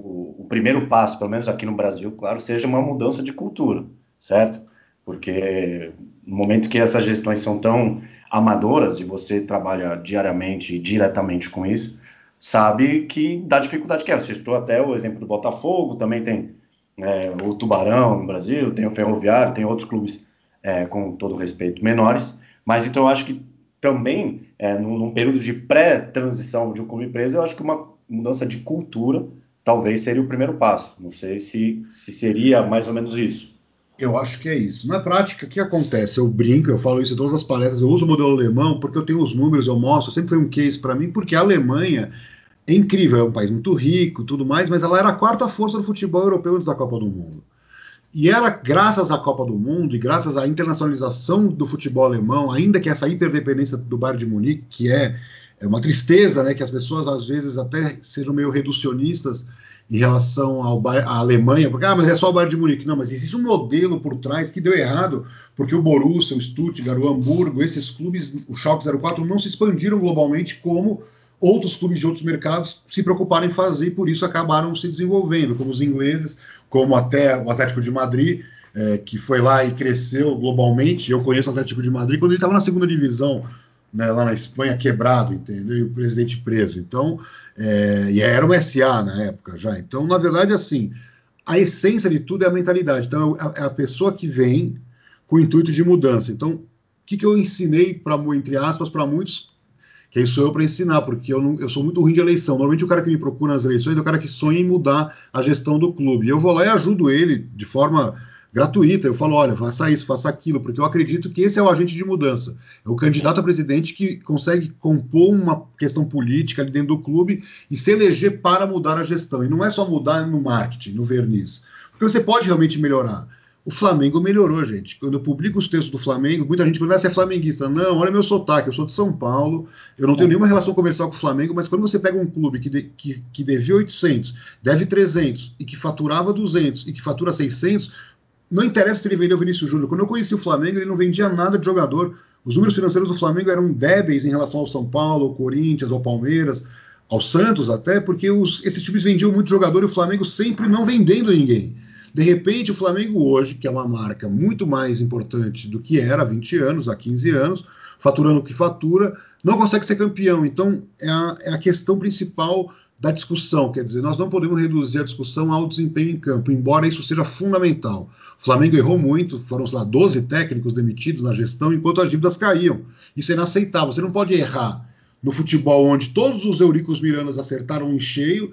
o, o, primeiro passo, pelo menos aqui no Brasil, claro, seja uma mudança de cultura, certo? Porque no momento que essas gestões são tão amadoras e você trabalha diariamente e diretamente com isso, sabe que dá dificuldade que é. Você citou até o exemplo do Botafogo, também tem é, o Tubarão no Brasil, tem o Ferroviário, tem outros clubes, é, com todo respeito, menores. Mas então eu acho que também, é, num, num período de pré-transição de um clube preso, eu acho que uma mudança de cultura talvez seria o primeiro passo. Não sei se, se seria mais ou menos isso. Eu acho que é isso. Na prática, o que acontece? Eu brinco, eu falo isso em todas as palestras, eu uso o modelo alemão porque eu tenho os números, eu mostro, sempre foi um case para mim, porque a Alemanha é incrível, é um país muito rico tudo mais, mas ela era a quarta força do futebol europeu antes da Copa do Mundo. E ela, graças à Copa do Mundo e graças à internacionalização do futebol alemão, ainda que essa hiperdependência do Bayern de Munique, que é, é uma tristeza, né, que as pessoas às vezes até sejam meio reducionistas em relação ao, à Alemanha, porque ah, mas é só o Bayern de Munique. Não, mas existe um modelo por trás que deu errado, porque o Borussia, o Stuttgart, o Hamburgo, esses clubes, o Schalke 04 não se expandiram globalmente como outros clubes de outros mercados se preocuparam em fazer e por isso acabaram se desenvolvendo, como os ingleses, como até o Atlético de Madrid, é, que foi lá e cresceu globalmente. Eu conheço o Atlético de Madrid quando ele estava na segunda divisão, né, lá na Espanha, quebrado, entendeu? E o presidente preso. Então, é, e era uma SA na época já. Então, na verdade, assim, a essência de tudo é a mentalidade. Então, é a é pessoa que vem com o intuito de mudança. Então, o que, que eu ensinei, para entre aspas, para muitos quem sou eu para ensinar, porque eu, não, eu sou muito ruim de eleição. Normalmente o cara que me procura nas eleições é o cara que sonha em mudar a gestão do clube. E eu vou lá e ajudo ele de forma gratuita. Eu falo, olha, faça isso, faça aquilo, porque eu acredito que esse é o agente de mudança. É o candidato a presidente que consegue compor uma questão política ali dentro do clube e se eleger para mudar a gestão. E não é só mudar no marketing, no verniz. Porque você pode realmente melhorar. O Flamengo melhorou, gente. Quando eu publico os textos do Flamengo, muita gente pergunta se é flamenguista. Não, olha meu sotaque, eu sou de São Paulo, eu não tenho nenhuma relação comercial com o Flamengo, mas quando você pega um clube que, de, que, que devia 800, deve 300 e que faturava 200 e que fatura 600, não interessa se ele vendeu o Vinícius Júnior. Quando eu conheci o Flamengo, ele não vendia nada de jogador. Os números financeiros do Flamengo eram débeis em relação ao São Paulo, ao Corinthians, ao Palmeiras, ao Santos até, porque os, esses times vendiam muito jogador e o Flamengo sempre não vendendo ninguém. De repente, o Flamengo hoje, que é uma marca muito mais importante do que era há 20 anos, há 15 anos, faturando o que fatura, não consegue ser campeão. Então, é a, é a questão principal da discussão. Quer dizer, nós não podemos reduzir a discussão ao desempenho em campo, embora isso seja fundamental. O Flamengo errou muito, foram lá 12 técnicos demitidos na gestão enquanto as dívidas caíam. Isso é inaceitável. Você não pode errar no futebol onde todos os Euricos Mirandas acertaram em cheio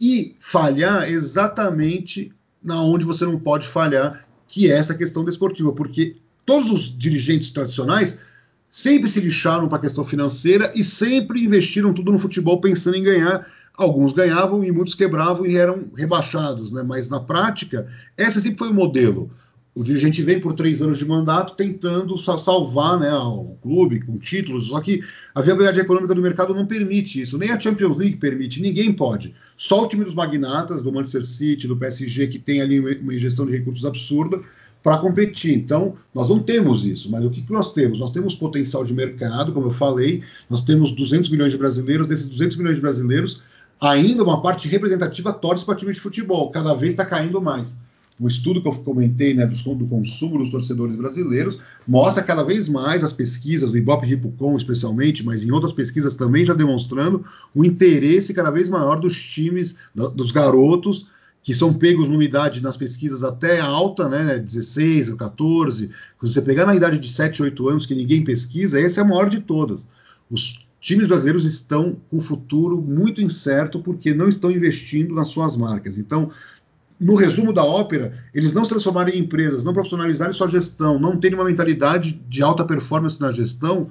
e falhar exatamente na onde você não pode falhar, que é essa questão desportiva, porque todos os dirigentes tradicionais sempre se lixaram para a questão financeira e sempre investiram tudo no futebol pensando em ganhar. Alguns ganhavam e muitos quebravam e eram rebaixados, né? mas na prática, esse sempre foi o modelo. O dirigente vem por três anos de mandato tentando salvar né, o clube com títulos, só que a viabilidade econômica do mercado não permite isso, nem a Champions League permite, ninguém pode. Só o time dos magnatas, do Manchester City, do PSG, que tem ali uma injeção de recursos absurda, para competir. Então, nós não temos isso, mas o que, que nós temos? Nós temos potencial de mercado, como eu falei, nós temos 200 milhões de brasileiros, desses 200 milhões de brasileiros, ainda uma parte representativa torce para time de futebol, cada vez está caindo mais o estudo que eu comentei né, do, do consumo dos torcedores brasileiros mostra cada vez mais as pesquisas, o Ibope Ripucom especialmente, mas em outras pesquisas também já demonstrando o interesse cada vez maior dos times, dos garotos, que são pegos numa idade nas pesquisas até alta, né, 16 ou 14. Quando você pegar na idade de 7, 8 anos, que ninguém pesquisa, essa é a maior de todas. Os times brasileiros estão com o futuro muito incerto porque não estão investindo nas suas marcas. Então, no resumo da ópera, eles não se transformarem em empresas, não profissionalizarem sua gestão, não terem uma mentalidade de alta performance na gestão,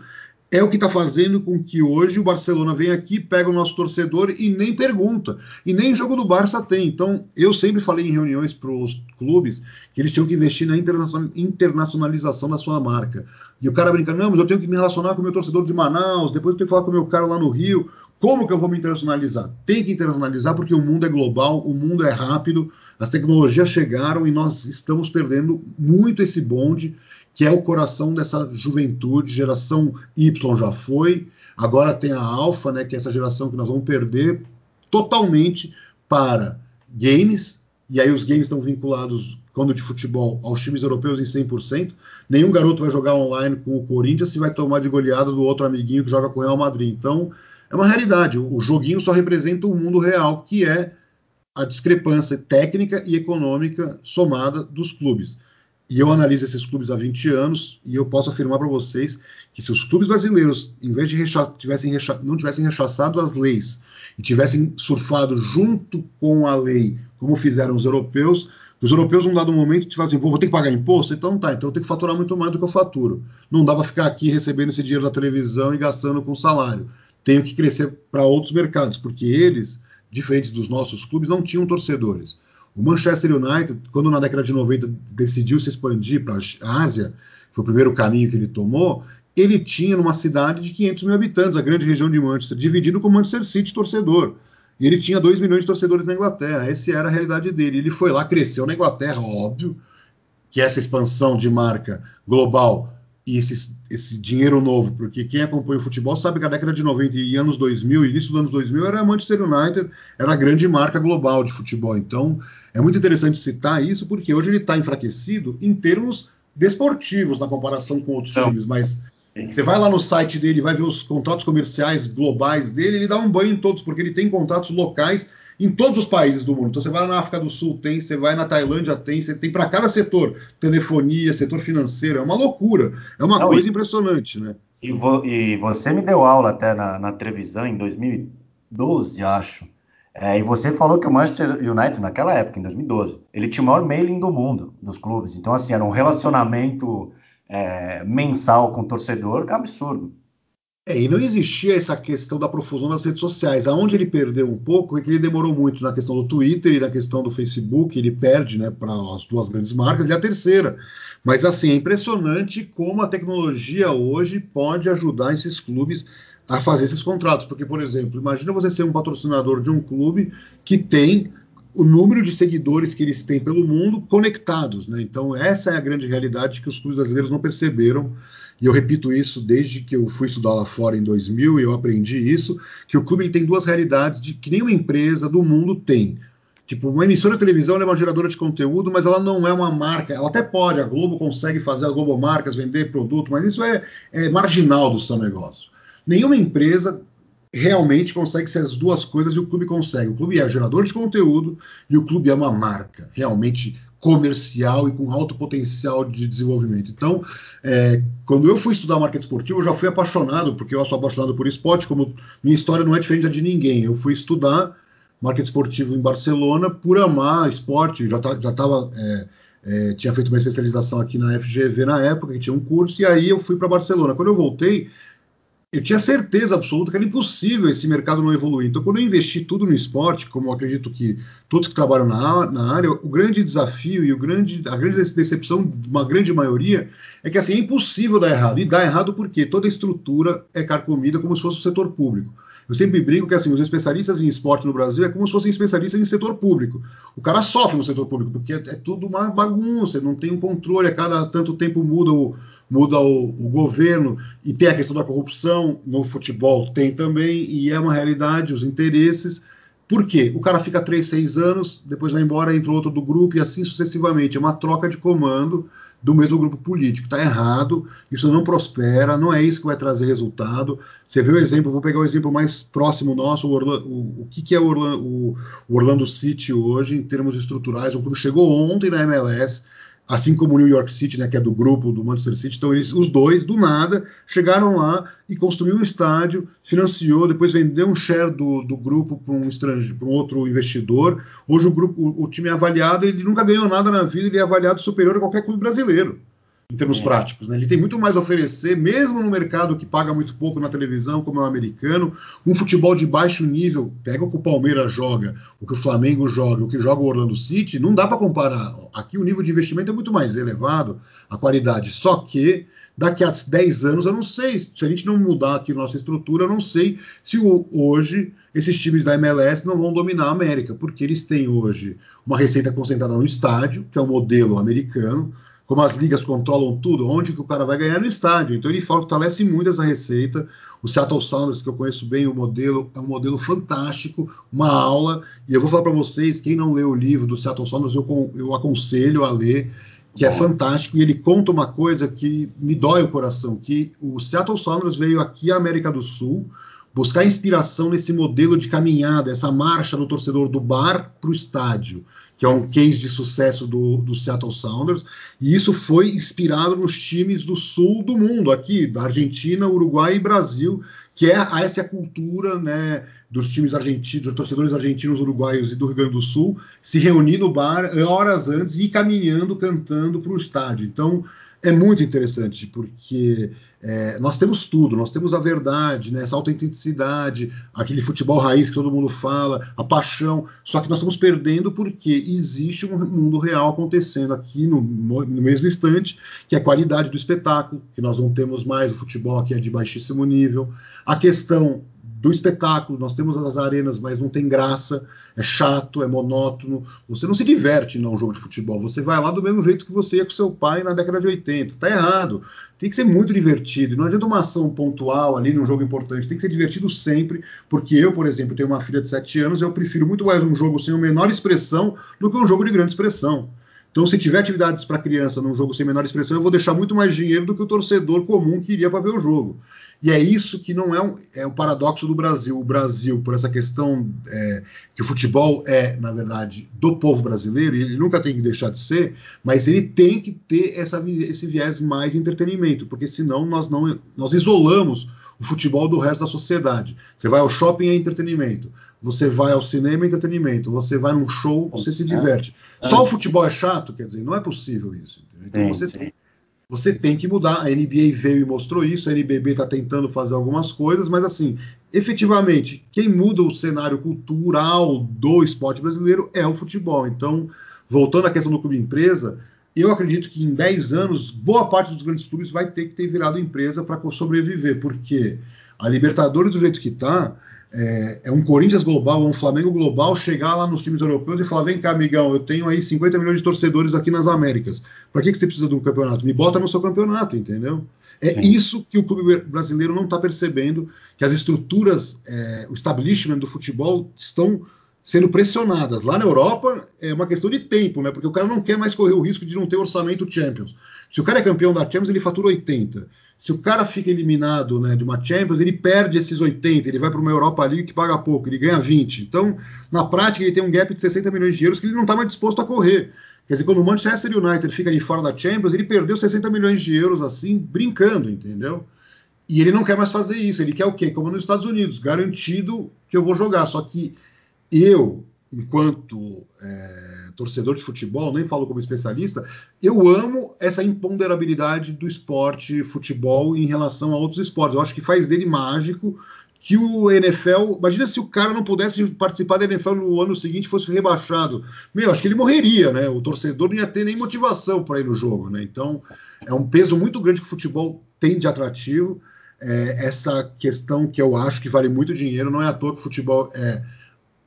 é o que está fazendo com que hoje o Barcelona venha aqui, pega o nosso torcedor e nem pergunta. E nem jogo do Barça tem. Então, eu sempre falei em reuniões para os clubes que eles tinham que investir na internacionalização da sua marca. E o cara brinca, não, mas eu tenho que me relacionar com o meu torcedor de Manaus, depois eu tenho que falar com o meu cara lá no Rio. Como que eu vou me internacionalizar? Tem que internacionalizar porque o mundo é global, o mundo é rápido, as tecnologias chegaram e nós estamos perdendo muito esse bonde, que é o coração dessa juventude. Geração Y já foi, agora tem a Alpha, né, que é essa geração que nós vamos perder totalmente para games, e aí os games estão vinculados, quando de futebol, aos times europeus em 100%. Nenhum garoto vai jogar online com o Corinthians se vai tomar de goleada do outro amiguinho que joga com o Real Madrid. Então, é uma realidade. O joguinho só representa o mundo real, que é a discrepância técnica e econômica somada dos clubes. e eu analiso esses clubes há 20 anos e eu posso afirmar para vocês que se os clubes brasileiros, em vez de recha tivessem recha não tivessem rechaçado as leis e tivessem surfado junto com a lei, como fizeram os europeus, os europeus, num dado momento, te assim, vou ter que pagar imposto? Então tá, então eu tenho que faturar muito mais do que eu faturo. Não dá para ficar aqui recebendo esse dinheiro da televisão e gastando com salário. Tenho que crescer para outros mercados, porque eles, diferentes dos nossos clubes, não tinham torcedores. O Manchester United, quando na década de 90 decidiu se expandir para a Ásia, foi o primeiro caminho que ele tomou, ele tinha numa cidade de 500 mil habitantes, a grande região de Manchester, dividido com o Manchester City torcedor. E ele tinha 2 milhões de torcedores na Inglaterra. Essa era a realidade dele. Ele foi lá, cresceu na Inglaterra, óbvio, que essa expansão de marca global e esse, esse, dinheiro novo, porque quem acompanha o futebol sabe que a década de 90 e anos 2000, início dos anos 2000, era Manchester United, era a grande marca global de futebol. Então, é muito interessante citar isso, porque hoje ele está enfraquecido em termos desportivos, na comparação com outros Não. times, mas você vai lá no site dele, vai ver os contratos comerciais globais dele, ele dá um banho em todos, porque ele tem contratos locais em todos os países do mundo. Então você vai na África do Sul, tem, você vai na Tailândia, tem, você tem para cada setor, telefonia, setor financeiro, é uma loucura, é uma Não, coisa e, impressionante, né? E, vo, e, você me deu aula até na, na televisão em 2012, acho. É, e você falou que o Manchester United, naquela época, em 2012, ele tinha o maior mailing do mundo dos clubes. Então, assim, era um relacionamento é, mensal com o torcedor que é absurdo. É, e não existia essa questão da profusão das redes sociais. Aonde ele perdeu um pouco é que ele demorou muito na questão do Twitter e na questão do Facebook, ele perde né, para as duas grandes marcas, e a terceira. Mas assim, é impressionante como a tecnologia hoje pode ajudar esses clubes a fazer esses contratos. Porque, por exemplo, imagina você ser um patrocinador de um clube que tem o número de seguidores que eles têm pelo mundo conectados. Né? Então, essa é a grande realidade que os clubes brasileiros não perceberam e eu repito isso desde que eu fui estudar lá fora em 2000 e eu aprendi isso, que o clube tem duas realidades de, que nenhuma empresa do mundo tem. Tipo, uma emissora de televisão é uma geradora de conteúdo, mas ela não é uma marca. Ela até pode, a Globo consegue fazer a Globo Marcas, vender produto, mas isso é, é marginal do seu negócio. Nenhuma empresa realmente consegue ser as duas coisas e o clube consegue. O clube é gerador de conteúdo e o clube é uma marca realmente comercial e com alto potencial de desenvolvimento. Então, é, quando eu fui estudar marketing esportivo, eu já fui apaixonado, porque eu sou apaixonado por esporte, como minha história não é diferente da de ninguém. Eu fui estudar marketing esportivo em Barcelona por amar esporte, já tá, já estava é, é, tinha feito uma especialização aqui na FGV na época, que tinha um curso, e aí eu fui para Barcelona. Quando eu voltei, eu tinha certeza absoluta que era impossível esse mercado não evoluir. Então, quando eu investi tudo no esporte, como acredito que todos que trabalham na, na área, o grande desafio e o grande, a grande decepção de uma grande maioria é que assim, é impossível dar errado. E dá errado porque toda estrutura é carcomida como se fosse o setor público. Eu sempre brinco que assim, os especialistas em esporte no Brasil é como se fossem especialistas em setor público. O cara sofre no setor público, porque é, é tudo uma bagunça, não tem um controle, a cada tanto tempo muda o, muda o, o, governo, e tem a questão da corrupção no futebol, tem também, e é uma realidade, os interesses. Por quê? O cara fica 3, 6 anos, depois vai embora, entra outro do grupo, e assim sucessivamente. É uma troca de comando do mesmo grupo político. Está errado, isso não prospera, não é isso que vai trazer resultado. Você vê o exemplo, vou pegar o exemplo mais próximo nosso, o, Orlando, o, o que, que, é o Orlando, o Orlando, City hoje, em termos estruturais. O clube chegou ontem na MLS, assim como o New York City, né, que é do grupo do Manchester City. Então, eles, os dois, do nada, chegaram lá e construíram um estádio, financiou, depois vendeu um share do, do grupo para um estrangeiro, para um outro investidor. Hoje o grupo, o, o, time é avaliado, ele nunca ganhou nada na vida, ele é avaliado superior a qualquer clube brasileiro em termos é. práticos. Né? Ele tem muito mais a oferecer, mesmo no mercado que paga muito pouco na televisão, como é o americano, um futebol de baixo nível. Pega o que o Palmeiras joga, o que o Flamengo joga, o que joga o Orlando City, não dá para comparar. Aqui o nível de investimento é muito mais elevado, a qualidade. Só que daqui a 10 anos, eu não sei, se a gente não mudar aqui nossa estrutura, eu não sei se hoje esses times da MLS não vão dominar a América, porque eles têm hoje uma receita concentrada no estádio, que é o modelo americano, como as ligas controlam tudo, onde que o cara vai ganhar no estádio. Então ele fortalece muito essa receita. O Seattle Sounders, que eu conheço bem o modelo, é um modelo fantástico, uma aula. E eu vou falar para vocês, quem não leu o livro do Seattle Sounders, eu, eu aconselho a ler, que é fantástico. E ele conta uma coisa que me dói o coração, que o Seattle Sounders veio aqui à América do Sul buscar inspiração nesse modelo de caminhada, essa marcha do torcedor do bar para o estádio, que é um case de sucesso do, do, Seattle Sounders, e isso foi inspirado nos times do sul do mundo, aqui, da Argentina, Uruguai e Brasil, que é essa é a cultura né, dos times argentinos, dos torcedores argentinos, uruguaios e do Rio Grande do Sul, se reunir no bar horas antes e ir caminhando, cantando para o estádio. Então, é muito interessante, porque é, nós temos tudo, nós temos a verdade, né, essa autenticidade, aquele futebol raiz que todo mundo fala, a paixão, só que nós estamos perdendo porque existe um mundo real acontecendo aqui no, no mesmo instante, que é a qualidade do espetáculo, que nós não temos mais, o futebol aqui é de baixíssimo nível, a questão do espetáculo. Nós temos as arenas, mas não tem graça, é chato, é monótono. Você não se diverte num jogo de futebol. Você vai lá do mesmo jeito que você ia com seu pai na década de 80. Tá errado. Tem que ser muito divertido. Não adianta uma ação pontual ali num jogo importante. Tem que ser divertido sempre, porque eu, por exemplo, tenho uma filha de 7 anos, eu prefiro muito mais um jogo sem a menor expressão do que um jogo de grande expressão. Então, se tiver atividades para criança num jogo sem menor expressão, eu vou deixar muito mais dinheiro do que o torcedor comum que iria para ver o jogo. E é isso que não é um, é o paradoxo do Brasil. O Brasil, por essa questão é, que o futebol é, na verdade, do povo brasileiro, e ele nunca tem que deixar de ser, mas ele tem que ter essa, esse viés mais entretenimento, porque senão nós não nós isolamos o futebol do resto da sociedade. Você vai ao shopping é entretenimento, você vai ao cinema é entretenimento, você vai num show, você se diverte. Só o futebol é chato, quer dizer, não é possível isso. Entendeu? Então você sim você tem que mudar. A NBA veio e mostrou isso, a NBB está tentando fazer algumas coisas, mas assim, efetivamente, quem muda o cenário cultural do esporte brasileiro é o futebol. Então, voltando à questão do clube empresa, eu acredito que em 10 anos, boa parte dos grandes clubes vai ter que ter virado empresa para sobreviver, porque a Libertadores, do jeito que está, é, é, um Corinthians global, um Flamengo global, chegar lá nos times europeus e falar: vem cá, amigão, eu tenho aí 50 milhões de torcedores aqui nas Américas. Para que, que você precisa de um campeonato? Me bota no seu campeonato, entendeu? É Sim. isso que o clube brasileiro não está percebendo, que as estruturas, é, o establishment do futebol estão sendo pressionadas. Lá na Europa é uma questão de tempo, né? Porque o cara não quer mais correr o risco de não ter orçamento Champions. Se o cara é campeão da Champions, ele fatura 80. Se o cara fica eliminado né, de uma Champions, ele perde esses 80, ele vai para uma Europa League que paga pouco, ele ganha 20. Então, na prática, ele tem um gap de 60 milhões de euros que ele não está mais disposto a correr. Quer dizer, quando o Manchester United fica de fora da Champions, ele perdeu 60 milhões de euros assim, brincando, entendeu? E ele não quer mais fazer isso, ele quer o quê? Como nos Estados Unidos, garantido que eu vou jogar. Só que eu, enquanto é, torcedor de futebol, nem falo como especialista, eu amo essa imponderabilidade do esporte futebol em relação a outros esportes. Eu acho que faz dele mágico que o NFL. Imagina se o cara não pudesse participar da NFL no ano seguinte fosse rebaixado. Meu, acho que ele morreria, né? O torcedor não ia ter nem motivação para ir no jogo, né? Então é um peso muito grande que o futebol tem de atrativo. É, essa questão que eu acho que vale muito dinheiro, não é à toa que o futebol é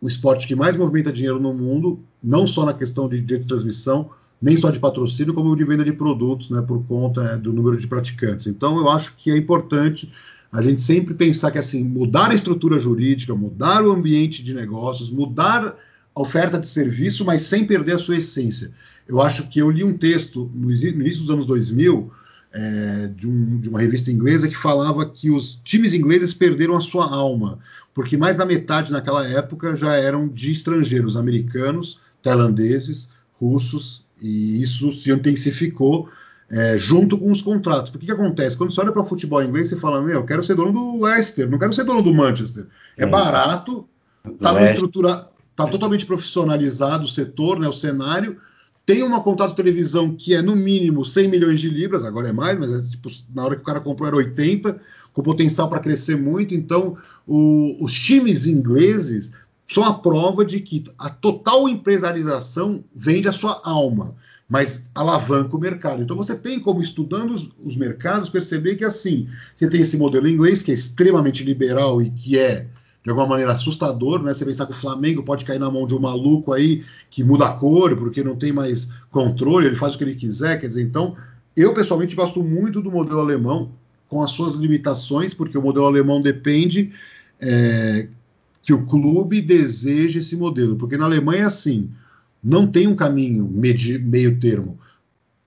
o esporte que mais movimenta dinheiro no mundo, não só na questão de direito de transmissão, nem só de patrocínio, como de venda de produtos, né, por conta é, do número de praticantes. Então, eu acho que é importante a gente sempre pensar que assim mudar a estrutura jurídica, mudar o ambiente de negócios, mudar a oferta de serviço, mas sem perder a sua essência. Eu acho que eu li um texto no início dos anos 2000 é, de, um, de, uma revista inglesa que falava que os times ingleses perderam a sua alma, porque mais da metade naquela época já eram de estrangeiros, americanos, tailandeses, russos, e isso se intensificou é, junto com os contratos. Porque o que acontece? Quando você olha para o futebol inglês, você fala: Meu, eu quero ser dono do Leicester, não quero ser dono do Manchester. É, é. barato, está numa estrutura, está totalmente profissionalizado o setor, né, o cenário tem uma contrato de televisão que é no mínimo 100 milhões de libras, agora é mais, mas é, tipo, na hora que o cara comprou era 80, com potencial para crescer muito. Então, o, os times ingleses são a prova de que a total empresarização vende a sua alma, mas alavanca o mercado. Então, você tem como, estudando os, os mercados, perceber que assim, você tem esse modelo inglês, que é extremamente liberal e que é de alguma maneira assustador, né? Você pensar que o Flamengo pode cair na mão de um maluco aí que muda a cor porque não tem mais controle, ele faz o que ele quiser, quer dizer, então eu pessoalmente gosto muito do modelo alemão com as suas limitações, porque o modelo alemão depende é, que o clube deseje esse modelo, porque na Alemanha é assim, não tem um caminho meio termo.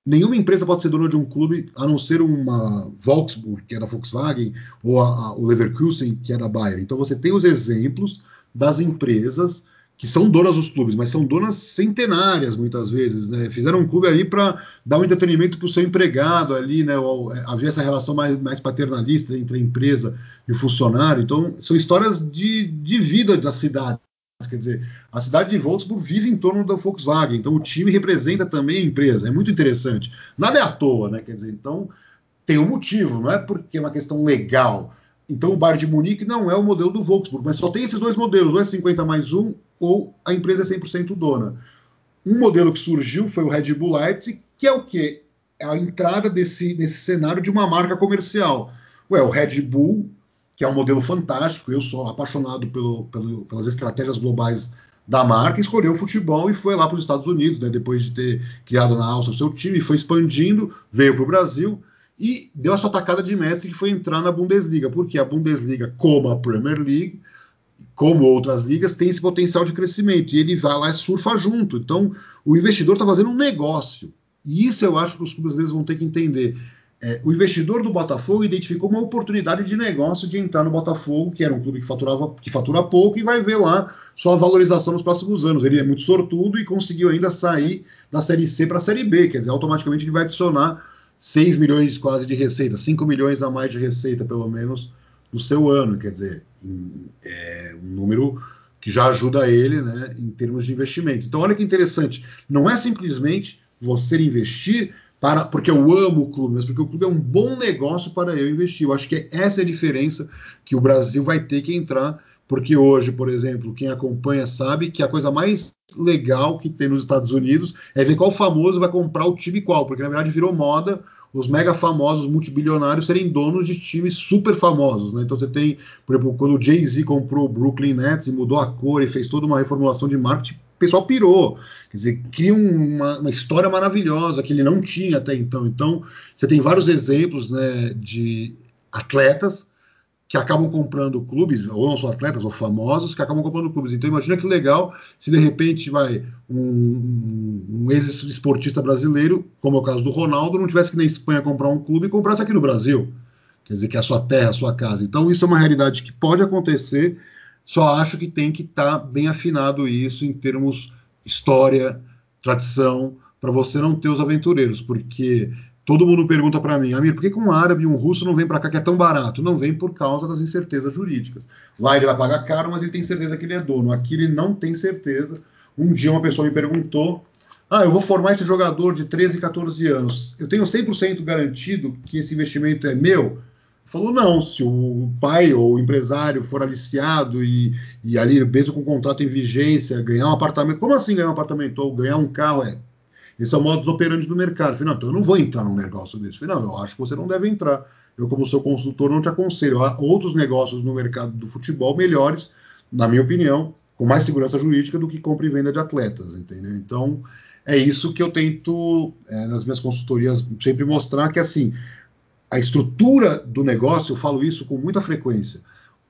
nenhuma empresa pode ser dona de um clube a não ser uma Volkswagen, que é da Volkswagen, ou a, a, o Leverkusen, que é da Bayer. Então você tem os exemplos das empresas que são donas dos clubes, mas são donas centenárias muitas vezes, né? Fizeram um clube ali para dar um entretenimento para o seu empregado ali, né? É, havia essa relação mais, mais, paternalista entre a empresa e o funcionário. Então, são histórias de, de vida da cidade. Quer dizer, a cidade de Wolfsburg vive em torno da Volkswagen, então o time representa também a empresa. É muito interessante. Nada é à toa, né? Quer dizer, então tem um motivo, não é porque é uma questão legal. Então o Bar de Munique não é o modelo do Volkswagen, mas só tem esses dois modelos, ou é 50 mais um, ou a empresa é 100% dona. Um modelo que surgiu foi o Red Bull Leipzig, que é o quê? É a entrada desse, desse cenário de uma marca comercial. Ué, o Red Bull, que é um modelo fantástico, eu sou apaixonado pelo, pelo, pelas estratégias globais da marca, escolheu o futebol e foi lá para os Estados Unidos, né, depois de ter criado na Áustria o seu time, foi expandindo, veio para o Brasil e deu a sua tacada de mestre que foi entrar na Bundesliga, porque a Bundesliga, como a Premier League, como outras ligas, tem esse potencial de crescimento e ele vai lá e surfa junto. Então, o investidor está fazendo um negócio. E isso eu acho que os clubes brasileiros vão ter que entender. É, o investidor do Botafogo identificou uma oportunidade de negócio de entrar no Botafogo, que era um clube que, faturava, que fatura pouco, e vai ver lá sua valorização nos próximos anos. Ele é muito sortudo e conseguiu ainda sair da Série C para a Série B, quer dizer, automaticamente ele vai adicionar 6 milhões quase de receita, 5 milhões a mais de receita, pelo menos, no seu ano. Quer dizer, é um número que já ajuda ele né, em termos de investimento. Então, olha que interessante. Não é simplesmente você investir para porque eu amo o clube, mas porque o clube é um bom negócio para eu investir. Eu acho que essa é a diferença que o Brasil vai ter que entrar, porque hoje, por exemplo, quem acompanha sabe que a coisa mais legal que tem nos Estados Unidos é ver qual famoso vai comprar o time qual, porque na verdade virou moda os mega famosos multibilionários serem donos de times super famosos. Né? Então você tem, por exemplo, quando o Jay-Z comprou o Brooklyn Nets e mudou a cor e fez toda uma reformulação de marketing, o pessoal pirou. Quer dizer, cria uma, uma, história maravilhosa que ele não tinha até então. Então, você tem vários exemplos né, de atletas que acabam comprando clubes, ou não são atletas, ou famosos, que acabam comprando clubes. Então imagina que legal se de repente vai um, um ex-esportista brasileiro, como é o caso do Ronaldo, não tivesse que na Espanha comprar um clube e comprasse aqui no Brasil. Quer dizer, que é a sua terra, a sua casa. Então isso é uma realidade que pode acontecer, só acho que tem que estar tá bem afinado isso em termos história, tradição, para você não ter os aventureiros, porque Todo mundo pergunta para mim, Amir, por que, que um árabe e um russo não vem para cá que é tão barato? Não vem por causa das incertezas jurídicas. Lá ele vai pagar caro, mas ele tem certeza que ele é dono. Aqui ele não tem certeza. Um dia uma pessoa me perguntou: Ah, eu vou formar esse jogador de 13, 14 anos. Eu tenho 100% garantido que esse investimento é meu? Falou: Não, se o pai ou o empresário for aliciado e, e ali, mesmo com o contrato em vigência, ganhar um apartamento. Como assim ganhar um apartamento ou ganhar um carro? É esse é o modus operandi do mercado. Falei, não, então eu não vou entrar num negócio desse. Falei, não, eu acho que você não deve entrar. Eu, como seu consultor, não te aconselho. Há outros negócios no mercado do futebol melhores, na minha opinião, com mais segurança jurídica do que compra e venda de atletas, entendeu? Então, é isso que eu tento, é, nas minhas consultorias, sempre mostrar que, assim, a estrutura do negócio, eu falo isso com muita frequência,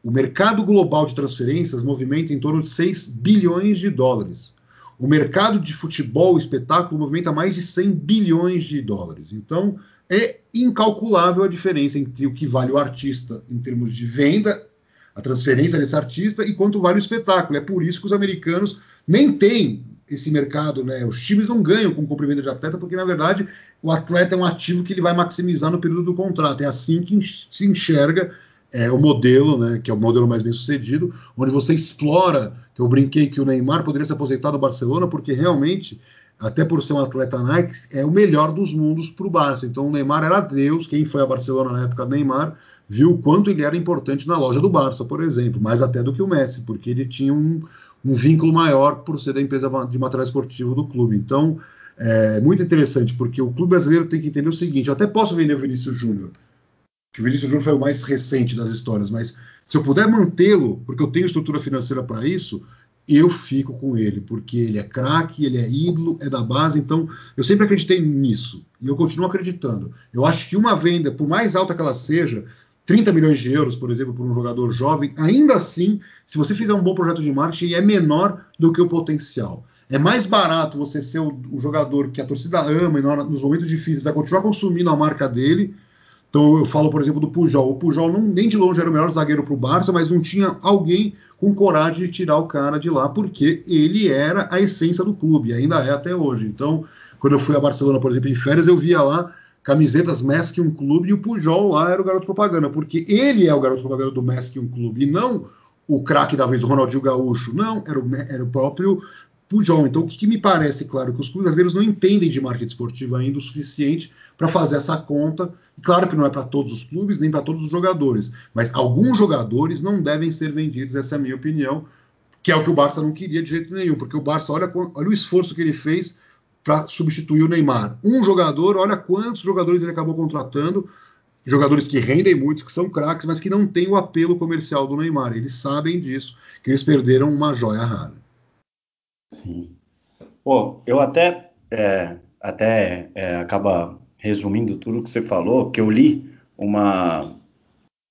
o mercado global de transferências movimenta em torno de 6 bilhões de dólares. O mercado de futebol, espetáculo, movimenta mais de 100 bilhões de dólares. Então, é incalculável a diferença entre o que vale o artista em termos de venda, a transferência desse artista, e quanto vale o espetáculo. É por isso que os americanos nem têm esse mercado, né? Os times não ganham com comprimento de atleta, porque na verdade o atleta é um ativo que ele vai maximizar no período do contrato. É assim que se enxerga é, o modelo, né, que é o modelo mais bem sucedido, onde você explora, que eu brinquei que o Neymar poderia se aposentar no Barcelona, porque realmente, até por ser um atleta Nike, é o melhor dos mundos para o Barça. Então o Neymar era Deus, quem foi a Barcelona na época do Neymar, viu o quanto ele era importante na loja do Barça, por exemplo, mais até do que o Messi, porque ele tinha um, um vínculo maior por ser da empresa de material esportivo do clube. Então, é muito interessante, porque o clube brasileiro tem que entender o seguinte: eu até posso vender o Vinícius Júnior, que o Vinícius Júnior foi o mais recente das histórias, mas se eu puder mantê-lo, porque eu tenho estrutura financeira para isso, eu fico com ele, porque ele é craque, ele é ídolo, é da base, então eu sempre acreditei nisso e eu continuo acreditando. Eu acho que uma venda, por mais alta que ela seja, 30 milhões de euros, por exemplo, por um jogador jovem, ainda assim, se você fizer um bom projeto de marketing, é menor do que o potencial. É mais barato você ser o, o jogador que a torcida ama e nos momentos difíceis vai continuar consumindo a marca dele. Então eu falo, por exemplo, do Pujol. O Pujol não, nem de longe era o melhor zagueiro para o Barça, mas não tinha alguém com coragem de tirar o cara de lá, porque ele era a essência do clube, ainda é até hoje. Então, quando eu fui a Barcelona, por exemplo, em férias, eu via lá camisetas Mask um clube e o Pujol lá era o garoto propaganda, porque ele é o garoto propaganda do Mask um clube e não o craque da vez, o Ronaldinho Gaúcho. Não, era o, era o próprio Pujol. Então, o que, que, me parece, claro, que os clubes brasileiros não entendem de marketing esportivo ainda o suficiente para fazer essa conta. Claro que não é para todos os clubes, nem para todos os jogadores, mas alguns jogadores não devem ser vendidos, essa é a minha opinião, que é o que o Barça não queria de jeito nenhum, porque o Barça, olha, olha o esforço que ele fez para substituir o Neymar. Um jogador, olha quantos jogadores ele acabou contratando, jogadores que rendem muito, que são craques, mas que não têm o apelo comercial do Neymar. Eles sabem disso, que eles perderam uma joia rara. Sim. Pô, eu até, é, até é, acaba resumindo tudo que você falou, que eu li uma,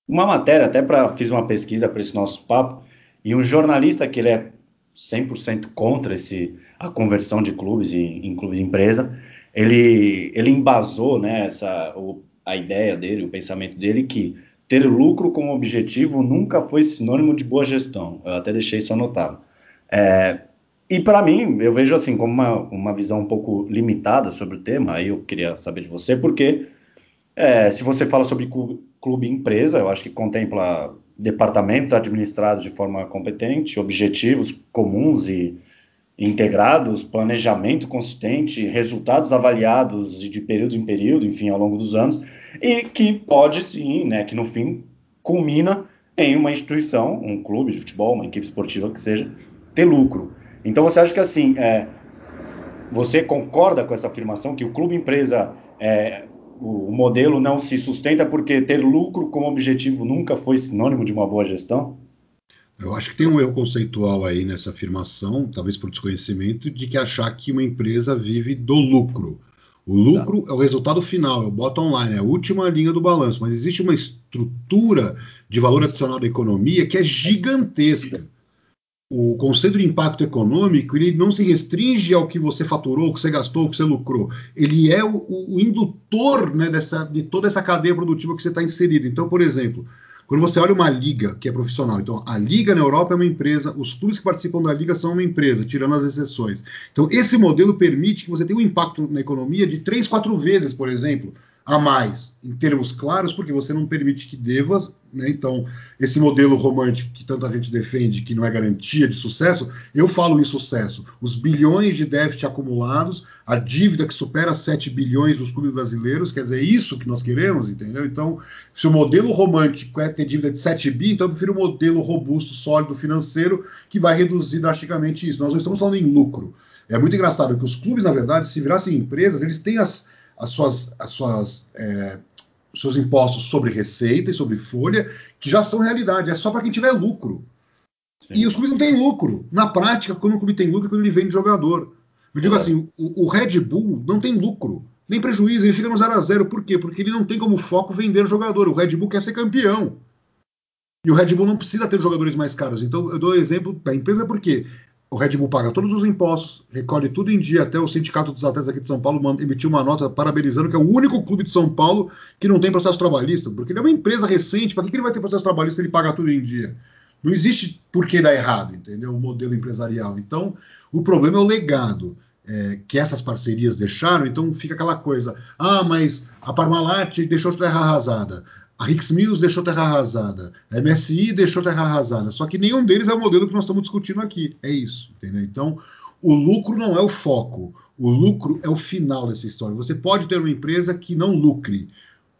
uma matéria, até para fiz uma pesquisa para esse nosso papo, e um jornalista que ele é 100% contra esse, a conversão de clubes em, em clubes de empresa, ele, ele embasou né, essa, o, a ideia dele, o pensamento dele, que ter lucro como objetivo nunca foi sinônimo de boa gestão. Eu até deixei isso anotado. É, e para mim, eu vejo assim como uma, uma visão um pouco limitada sobre o tema, aí eu queria saber de você, porque é, se você fala sobre clube empresa, eu acho que contempla departamentos administrados de forma competente, objetivos comuns e integrados, planejamento consistente, resultados avaliados de período em período, enfim, ao longo dos anos, e que pode sim, né, que no fim culmina em uma instituição, um clube de futebol, uma equipe esportiva que seja, ter lucro. Então você acha que assim, é, você concorda com essa afirmação que o clube empresa, é, o, o modelo não se sustenta porque ter lucro como objetivo nunca foi sinônimo de uma boa gestão? Eu acho que tem um erro conceitual aí nessa afirmação, talvez por desconhecimento, de que achar que uma empresa vive do lucro. O lucro tá. é o resultado final, é o bottom line, é a última linha do balanço, mas existe uma estrutura de valor adicional da economia que é gigantesca o conceito de impacto econômico ele não se restringe ao que você faturou, o que você gastou, o que você lucrou. Ele é o, o indutor né, dessa, de toda essa cadeia produtiva que você está inserido. Então, por exemplo, quando você olha uma liga que é profissional, então a liga na Europa é uma empresa, os clubes que participam da liga são uma empresa, tirando as exceções. Então, esse modelo permite que você tenha um impacto na economia de três, quatro vezes, por exemplo, a mais, em termos claros, porque você não permite que deva. Né? Então, esse modelo romântico que tanta gente defende, que não é garantia de sucesso, eu falo em sucesso. Os bilhões de déficit acumulados, a dívida que supera 7 bilhões dos clubes brasileiros, quer dizer, é isso que nós queremos, entendeu? Então, se o modelo romântico é ter dívida de 7 bi, então eu prefiro um modelo robusto, sólido, financeiro, que vai reduzir drasticamente isso. Nós não estamos falando em lucro. É muito engraçado que os clubes, na verdade, se virassem empresas, eles têm as as suas, as suas é, seus impostos sobre receita e sobre folha, que já são realidade. É só para quem tiver lucro. Sim. E os clubes não têm lucro. Na prática, quando o clube tem lucro, é quando ele vende jogador. Eu digo é. assim: o, o, Red Bull não tem lucro, nem prejuízo, ele fica no 0 a 0 Por quê? Porque ele não tem como foco vender jogador. O Red Bull quer ser campeão. E o Red Bull não precisa ter jogadores mais caros. Então, eu dou exemplo da empresa porque o Red Bull paga todos os impostos, recolhe tudo em dia, até o Sindicato dos Atletas aqui de São Paulo emitiu uma nota parabenizando que é o único clube de São Paulo que não tem processo trabalhista, porque ele é uma empresa recente, para que, ele vai ter processo trabalhista ele paga tudo em dia? Não existe por que dar errado, entendeu? O modelo empresarial. Então, o problema é o legado. É, que essas parcerias deixaram, então fica aquela coisa, ah, mas a Parmalat deixou de terra arrasada, a Hicks Mills deixou terra arrasada, a MSI deixou terra arrasada. Só que nenhum deles é o modelo que nós estamos discutindo aqui. É isso, entendeu? Então, o lucro não é o foco. O lucro é o final dessa história. Você pode ter uma empresa que não lucre.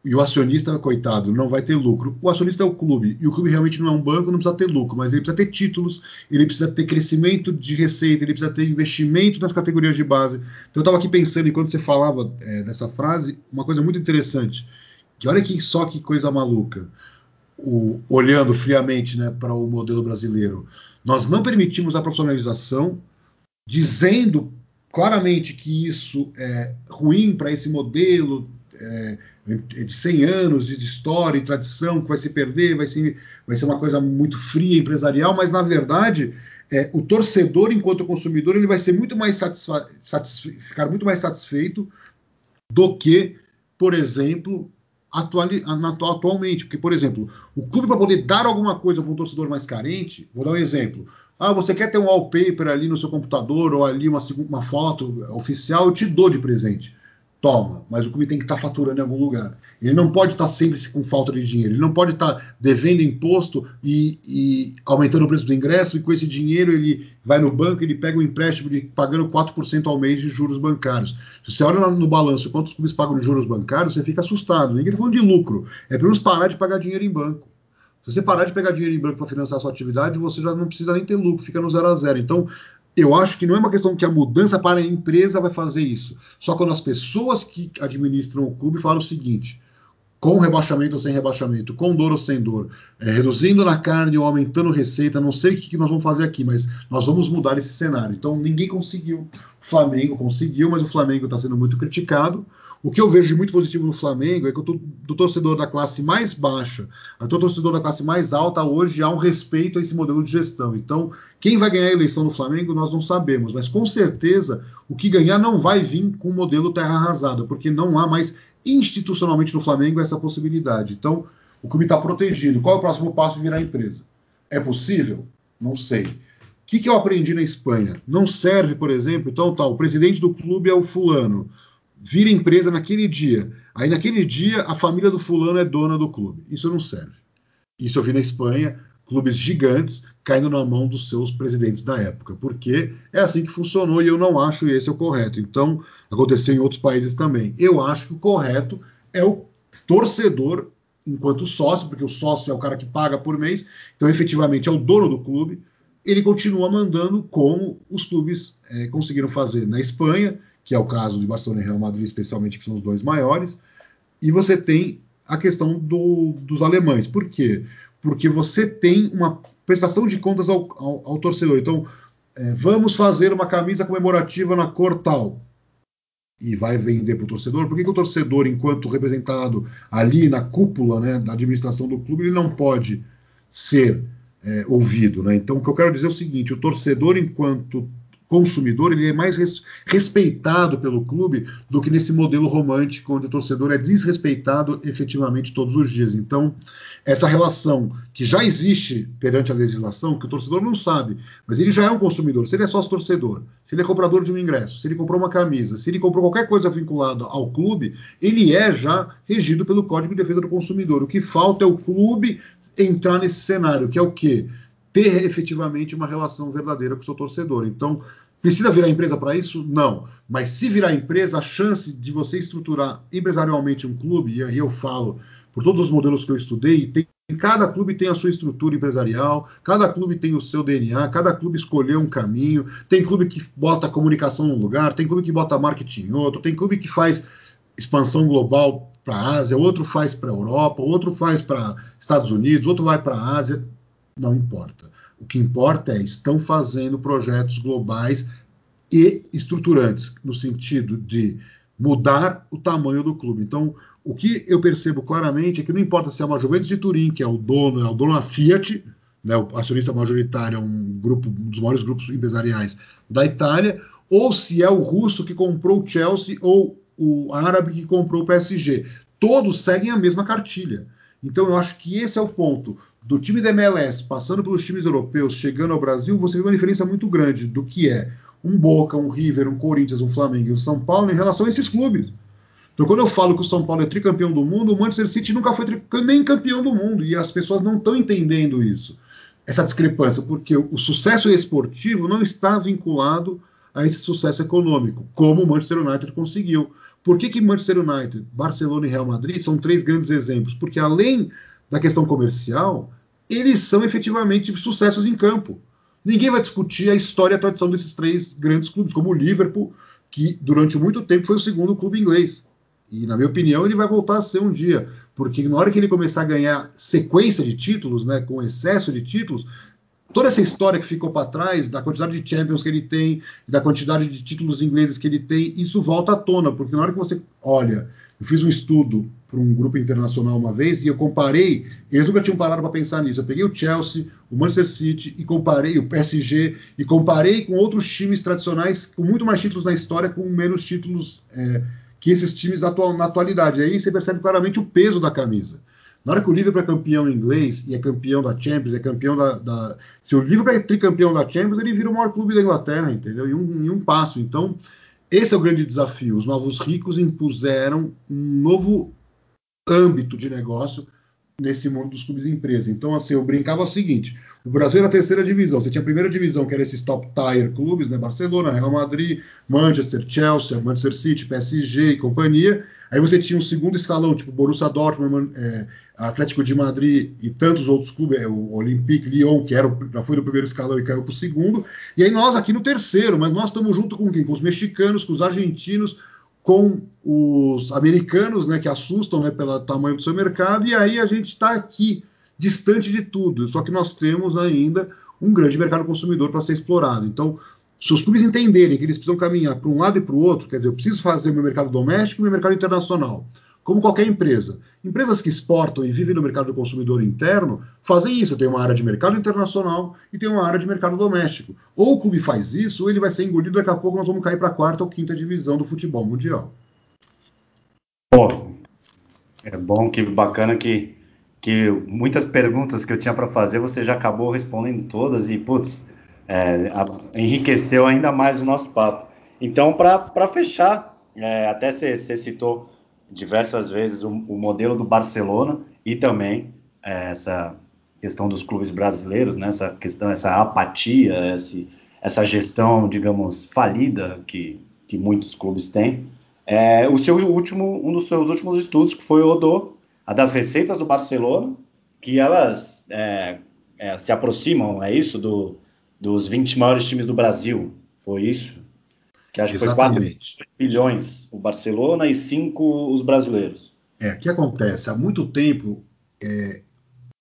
E o acionista, coitado, não vai ter lucro. O acionista é o clube. E o clube realmente não é um banco, não precisa ter lucro, mas ele precisa ter títulos, ele precisa ter crescimento de receita, ele precisa ter investimento nas categorias de base. Então eu estava aqui pensando, enquanto você falava é, dessa frase, uma coisa muito interessante que olha que só que coisa maluca. O, olhando friamente né, para o modelo brasileiro, nós não permitimos a profissionalização, dizendo claramente que isso é ruim para esse modelo, é, de 100 anos de história e tradição que vai se perder, vai ser, vai ser uma coisa muito fria empresarial, mas na verdade é, o torcedor, enquanto consumidor, ele vai ser muito mais ficar muito mais satisfeito do que, por exemplo, atuali atualmente. Porque, por exemplo, o clube para poder dar alguma coisa para um torcedor mais carente, vou dar um exemplo. Ah, você quer ter um wallpaper ali no seu computador ou ali uma, uma foto oficial, eu te dou de presente. Toma, mas o clube tem que estar tá faturando em algum lugar. Ele não pode estar tá sempre com falta de dinheiro, ele não pode estar tá devendo imposto e, e, aumentando o preço do ingresso, e com esse dinheiro ele vai no banco, ele pega um empréstimo de, pagando 4% ao mês de juros bancários. Se você olha no, no balanço quantos clubes pagam de juros bancários, você fica assustado. Ninguém está falando de lucro, é para eles parar de pagar dinheiro em banco. Se você parar de pegar dinheiro em banco para financiar a sua atividade, você já não precisa nem ter lucro, fica no zero a zero. Então, eu acho que não é uma questão que a mudança para a empresa vai fazer isso. Só quando as pessoas que administram o clube falam o seguinte: com rebaixamento ou sem rebaixamento, com dor ou sem dor, é, reduzindo na carne ou aumentando receita, não sei o que, que nós vamos fazer aqui, mas nós vamos mudar esse cenário. Então ninguém conseguiu. O Flamengo conseguiu, mas o Flamengo está sendo muito criticado. O que eu vejo de muito positivo no Flamengo é que o do torcedor da classe mais baixa até o torcedor da classe mais alta hoje há um respeito a esse modelo de gestão. Então, quem vai ganhar a eleição no Flamengo nós não sabemos, mas com certeza o que ganhar não vai vir com o modelo terra arrasada, porque não há mais institucionalmente no Flamengo essa possibilidade. Então, o clube está protegido. Qual é o próximo passo virar empresa? É possível? Não sei. O que, que eu aprendi na Espanha? Não serve, por exemplo, então tá, o presidente do clube é o fulano vira empresa naquele dia. Aí naquele dia a família do fulano é dona do clube. Isso não serve. Isso eu vi na Espanha, clubes gigantes caindo na mão dos seus presidentes da época, porque é assim que funcionou e eu não acho esse é o correto. Então, aconteceu em outros países também. Eu acho que o correto é o torcedor enquanto sócio, porque o sócio é o cara que paga por mês, então efetivamente é o dono do clube, ele continua mandando como os clubes é, conseguiram fazer na Espanha que é o caso de Barcelona e Real Madrid, especialmente, que são os dois maiores, e você tem a questão do, dos alemães. Por quê? Porque você tem uma prestação de contas ao, ao, ao torcedor. Então, é, vamos fazer uma camisa comemorativa na cor tal. E vai vender para o torcedor. Por que, que, o torcedor, enquanto representado ali na cúpula né, da administração do clube, ele não pode ser é, ouvido? Né? Então, o que eu quero dizer é o seguinte: o torcedor, enquanto consumidor, ele é mais res, respeitado pelo clube do que nesse modelo romântico onde o torcedor é desrespeitado efetivamente todos os dias. Então, essa relação que já existe perante a legislação, que o torcedor não sabe, mas ele já é um consumidor. Se ele é sócio torcedor, se ele é comprador de um ingresso, se ele comprou uma camisa, se ele comprou qualquer coisa vinculada ao clube, ele é já regido pelo Código de Defesa do Consumidor. O que falta é o clube entrar nesse cenário, que é o quê? Ter efetivamente uma relação verdadeira com o seu torcedor. Então, precisa virar empresa para isso? Não. Mas se virar empresa, a chance de você estruturar empresarialmente um clube, e aí eu falo por todos os modelos que eu estudei, tem, cada clube tem a sua estrutura empresarial, cada clube tem o seu DNA, cada clube escolheu um caminho, tem clube que bota comunicação num lugar, tem clube que bota marketing em outro, tem clube que faz expansão global para a Ásia, outro faz para a Europa, outro faz para Estados Unidos, outro vai para a Ásia não importa. O que importa é estão fazendo projetos globais e estruturantes, no sentido de mudar o tamanho do clube. Então, o que eu percebo claramente é que não importa se é uma Juventus de Turim, que é o dono, é o dono da Fiat, né, o acionista majoritário é um grupo, um dos maiores grupos empresariais da Itália, ou se é o russo que comprou o Chelsea ou o árabe que comprou o PSG. Todos seguem a mesma cartilha. Então eu acho que esse é o ponto do time da MLS passando pelos times europeus, chegando ao Brasil, você vê uma diferença muito grande do que é um Boca, um River, um Corinthians, um Flamengo e um São Paulo em relação a esses clubes. Então, quando eu falo que o São Paulo é tricampeão do mundo, o Manchester City nunca foi nem campeão do mundo e as pessoas não estão entendendo isso, essa discrepância, porque o sucesso esportivo não está vinculado a esse sucesso econômico, como o Manchester United conseguiu. Por que, que Manchester United, Barcelona e Real Madrid são três grandes exemplos? Porque além da questão comercial, eles são efetivamente sucessos em campo. Ninguém vai discutir a história e a tradição desses três grandes clubes, como o Liverpool, que durante muito tempo foi o segundo clube inglês. E, na minha opinião, ele vai voltar a ser um dia, porque na hora que ele começar a ganhar sequência de títulos, né, com excesso de títulos, toda essa história que ficou para trás, da quantidade de Champions que ele tem, da quantidade de títulos ingleses que ele tem, isso volta à tona, porque na hora que você olha Eu fiz um estudo para um grupo internacional uma vez e eu comparei, eles nunca tinham parado para pensar nisso. Eu peguei o Chelsea, o Manchester City e comparei o PSG e comparei com outros times tradicionais com muito mais títulos na história, com menos títulos é, que esses times atual, na atualidade. Aí você percebe claramente o peso da camisa. Na hora que o Liverpool é campeão inglês e é campeão da Champions, é campeão da. da... Se o Liverpool é tricampeão da Champions, ele vira o maior clube da Inglaterra, entendeu? Em um, em um passo. Então, esse é o grande desafio. Os novos ricos impuseram um novo âmbito de negócio nesse mundo dos clubes e empresas. Então, assim, eu brincava o seguinte: o Brasil era a terceira divisão. Você tinha a primeira divisão, que era esses top tier clubes, né? Barcelona, Real Madrid, Manchester, Chelsea, Manchester City, PSG e companhia. Aí você tinha um segundo escalão, tipo Borussia Dortmund, é, Atlético de Madrid e tantos outros clubes, é, o Olympique Lyon, que era, já foi do primeiro escalão e caiu para o segundo. E aí nós aqui no terceiro, mas nós estamos junto com quem? Com os mexicanos, com os argentinos, com os americanos, né, que assustam né, pelo tamanho do seu mercado, e aí a gente está aqui distante de tudo. Só que nós temos ainda um grande mercado consumidor para ser explorado. Então, se os clubes entenderem que eles precisam caminhar para um lado e para o outro, quer dizer, eu preciso fazer meu mercado doméstico e meu mercado internacional, como qualquer empresa. Empresas que exportam e vivem no mercado do consumidor interno fazem isso. Tem uma área de mercado internacional e tem uma área de mercado doméstico. Ou o clube faz isso, ou ele vai ser engolido. Daqui a pouco nós vamos cair para a quarta ou quinta divisão do futebol mundial. Pô, é bom, que bacana que que muitas perguntas que eu tinha para fazer você já acabou respondendo todas e, putz, é, enriqueceu ainda mais o nosso papo. Então, para fechar, é, até você citou diversas vezes o, o, modelo do Barcelona e também é, essa questão dos clubes brasileiros, né, essa questão, essa apatia, esse, essa gestão, digamos, falida que, que muitos clubes têm. É, o seu último, um dos seus últimos estudos, que foi o do a das receitas do Barcelona, que elas é, é, se aproximam, é isso, do, dos 20 maiores times do Brasil. Foi isso? Que acho Exatamente. que foi 4 bilhões o Barcelona e 5 os brasileiros. É, o que acontece? Há muito tempo, é,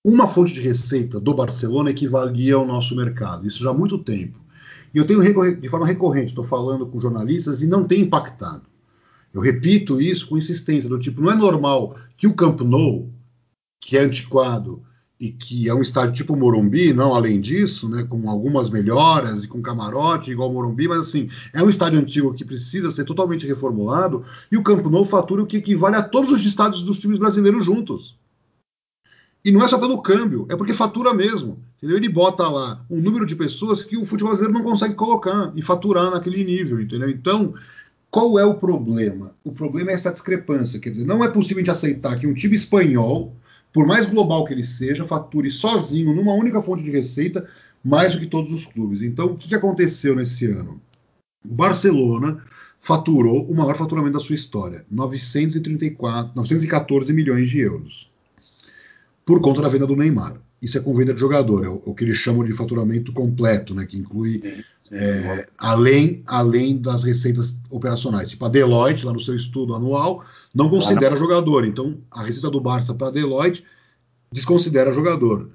uma fonte de receita do Barcelona equivalia ao nosso mercado. Isso já há muito tempo. E eu tenho de forma recorrente, estou falando com jornalistas e não tem impactado. Eu repito isso com insistência, do tipo, não é normal que o Camp Nou, que é antiquado e que é um estádio tipo Morumbi, não além disso, né, com algumas melhoras e com camarote igual Morumbi, mas assim, é um estádio antigo que precisa ser totalmente reformulado e o Camp Nou fatura o que equivale a todos os estádios dos times brasileiros juntos. E não é só pelo câmbio, é porque fatura mesmo. Entendeu? Ele bota lá um número de pessoas que o futebol brasileiro não consegue colocar e faturar naquele nível, entendeu? Então, qual é o problema? O problema é essa discrepância. Quer dizer, não é possível de aceitar que um time espanhol, por mais global que ele seja, fature sozinho, numa única fonte de receita, mais do que todos os clubes. Então, o que aconteceu nesse ano? O Barcelona faturou o maior faturamento da sua história, 934, 914 milhões de euros, por conta da venda do Neymar. Isso é com venda de jogador, é o, que eles chamam de faturamento completo, né, que inclui é, além, além das receitas operacionais. Tipo, a Deloitte, lá no seu estudo anual, não considera jogador. Então, a receita do Barça para a Deloitte desconsidera jogador. O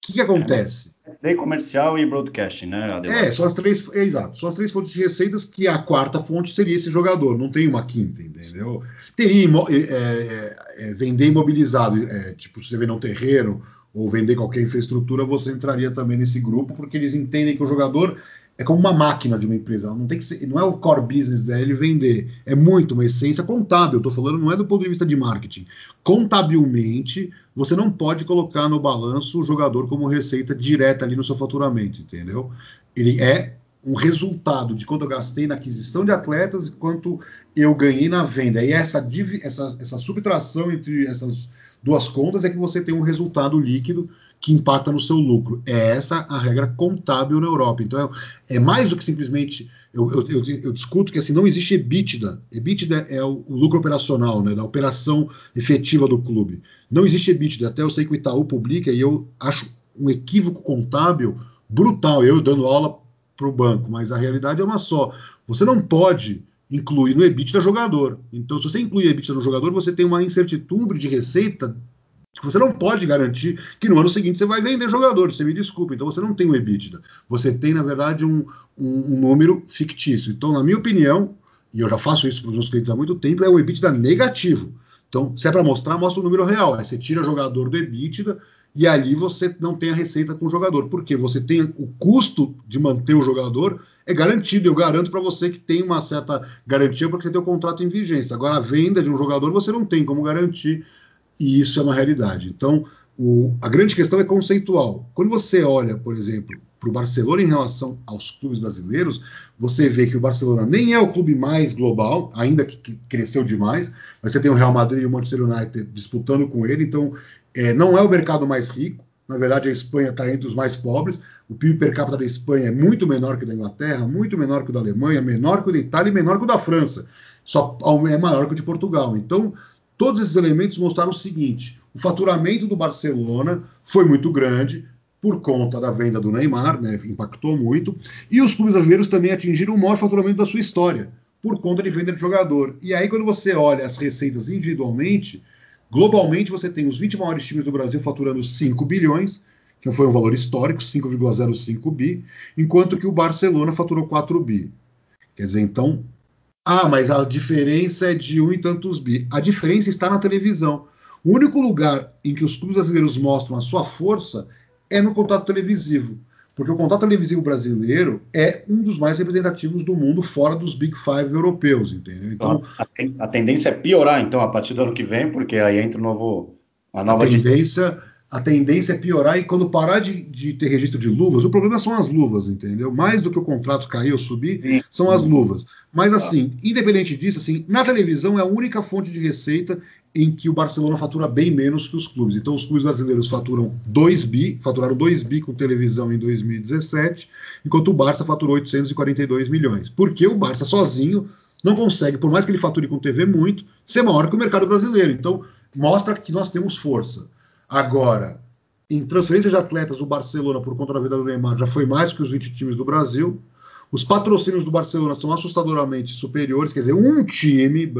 que, que acontece? Lei comercial e broadcasting, né? É, são as três, é, exato, são as três fontes de receitas que a quarta fonte seria esse jogador, não tem uma quinta, entendeu? Teria é, é, é, vender imobilizado, é, tipo, você vender um terreno ou vender qualquer infraestrutura, você entraria também nesse grupo, porque eles entendem que o jogador é como uma máquina de uma empresa. Não tem que ser, não é o core business dele vender. É muito uma essência contábil. Estou falando não é do ponto de vista de marketing. Contabilmente, você não pode colocar no balanço o jogador como receita direta ali no seu faturamento, entendeu? Ele é um resultado de quanto eu gastei na aquisição de atletas e quanto eu ganhei na venda. E essa, essa, essa subtração entre essas duas contas é que você tem um resultado líquido que impacta no seu lucro. É essa a regra contábil na Europa. Então é, é mais do que simplesmente. Eu, eu, eu, eu, discuto que assim não existe EBITDA. EBITDA é o, o, lucro operacional, né, da operação efetiva do clube. Não existe EBITDA. Até eu sei que o Itaú publica e eu acho um equívoco contábil brutal. Eu dando aula para o banco, mas a realidade é uma só. Você não pode incluir no EBITDA jogador. Então, se você incluir EBITDA no jogador, você tem uma incertitude de receita você não pode garantir que no ano seguinte você vai vender jogador. Você me desculpa. Então, você não tem o EBITDA. Você tem, na verdade, um, um, um número fictício. Então, na minha opinião, e eu já faço isso para os meus clientes há muito tempo, é o EBITDA negativo. Então, se é para mostrar, mostra o número real. Aí você tira jogador do EBITDA e ali você não tem a receita com o jogador. Porque você tem o custo de manter o jogador é garantido. Eu garanto para você que tem uma certa garantia porque você tem o contrato em vigência. Agora, a venda de um jogador você não tem como garantir, e isso é uma realidade. Então, o, a grande questão é conceitual. Quando você olha, por exemplo, para o Barcelona em relação aos clubes brasileiros, você vê que o Barcelona nem é o clube mais global, ainda que, cresceu demais, mas você tem o Real Madrid e o Manchester United disputando com ele, então é, não é o mercado mais rico, na verdade a Espanha está entre os mais pobres, o PIB per capita da Espanha é muito menor que o da Inglaterra, muito menor que o da Alemanha, menor que o da Itália e menor que o da França, só é maior que o de Portugal. Então, todos esses elementos mostraram o seguinte: o faturamento do Barcelona foi muito grande, por conta da venda do Neymar, né, impactou muito, e os clubes brasileiros também atingiram o maior faturamento da sua história, por conta de venda de jogador. E aí, quando você olha as receitas individualmente, globalmente você tem os 20 maiores times do Brasil faturando 5 bilhões, que foi um valor histórico, 5,05 bi, enquanto que o Barcelona faturou 4 bi. Quer dizer, então. Ah, mas a diferença é de um e tantos bi. A diferença está na televisão. O único lugar em que os clubes brasileiros mostram a sua força é no contato televisivo. Porque o contato televisivo brasileiro é um dos mais representativos do mundo fora dos Big Five europeus, entendeu? Então, a, a tendência é piorar, então, a partir do ano que vem, porque aí entra o novo, a nova... A tendência, a tendência é piorar e quando parar de, de, ter registro de luvas, o problema são as luvas, entendeu? Mais do que o contrato cair ou subir, sim, são sim. as luvas. Mas assim, independente disso, assim, na televisão é a única fonte de receita em que o Barcelona fatura bem menos que os clubes. Então, os clubes brasileiros faturam 2 bi, faturaram 2 bi com televisão em 2017, enquanto o Barça faturou 842 milhões. Porque o Barça sozinho não consegue, por mais que ele fature com TV muito, ser maior que o mercado brasileiro. Então, mostra que nós temos força. Agora, em transferência de atletas, o Barcelona, por conta da vida do Neymar, já foi mais que os 20 times do Brasil. Os patrocínios do Barcelona são assustadoramente superiores, quer dizer, um time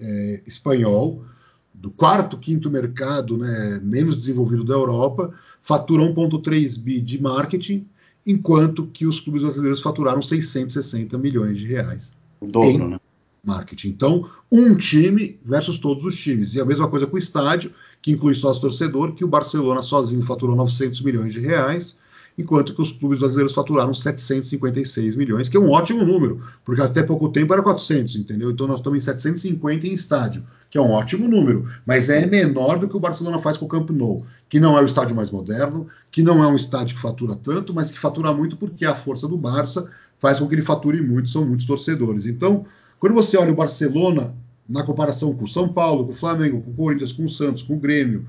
é, espanhol do quarto, quinto mercado né, menos desenvolvido da Europa, fatura 1,3 bi de marketing, enquanto que os clubes brasileiros faturaram 660 milhões de reais. O dobro, né? Marketing. Então, um time versus todos os times. E a mesma coisa com o estádio, que inclui sócio torcedor, que o Barcelona sozinho faturou 900 milhões de reais, enquanto que os clubes brasileiros faturaram 756 milhões, que é um ótimo número, porque até pouco tempo era 400, entendeu? Então nós estamos em 750 em estádio, que é um ótimo número, mas é menor do que o Barcelona faz com o Camp Nou, que não é o estádio mais moderno, que não é um estádio que fatura tanto, mas que fatura muito porque a força do Barça faz com que ele fature muito, são muitos torcedores. Então, quando você olha o Barcelona na comparação com o São Paulo, com o Flamengo, com o Corinthians, com o Santos, com o Grêmio,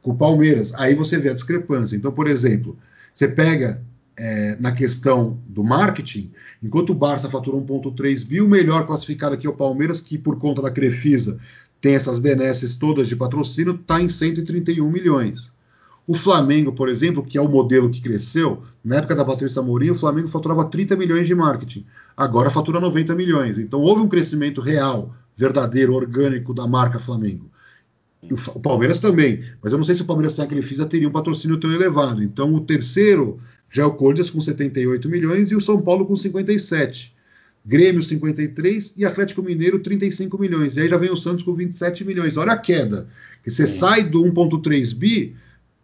com o Palmeiras, aí você vê a discrepância. Então, por exemplo, você pega é, na questão do marketing, enquanto o Barça faturou 1,3 bi, o melhor classificado aqui é o Palmeiras, que por conta da Crefisa tem essas benesses todas de patrocínio, está em 131 milhões. O Flamengo, por exemplo, que é o modelo que cresceu, na época da Patrícia Amorim, o Flamengo faturava 30 milhões de marketing. Agora fatura 90 milhões. Então houve um crescimento real, verdadeiro, orgânico da marca Flamengo. O Palmeiras também, mas eu não sei se o Palmeiras sem a Crefisa teria um patrocínio tão elevado. Então o terceiro já é o Corinthians com 78 milhões e o São Paulo com 57. Grêmio 53 e Atlético Mineiro 35 milhões. E aí já vem o Santos com 27 milhões. Olha a queda. Que você sai do 1.3 bi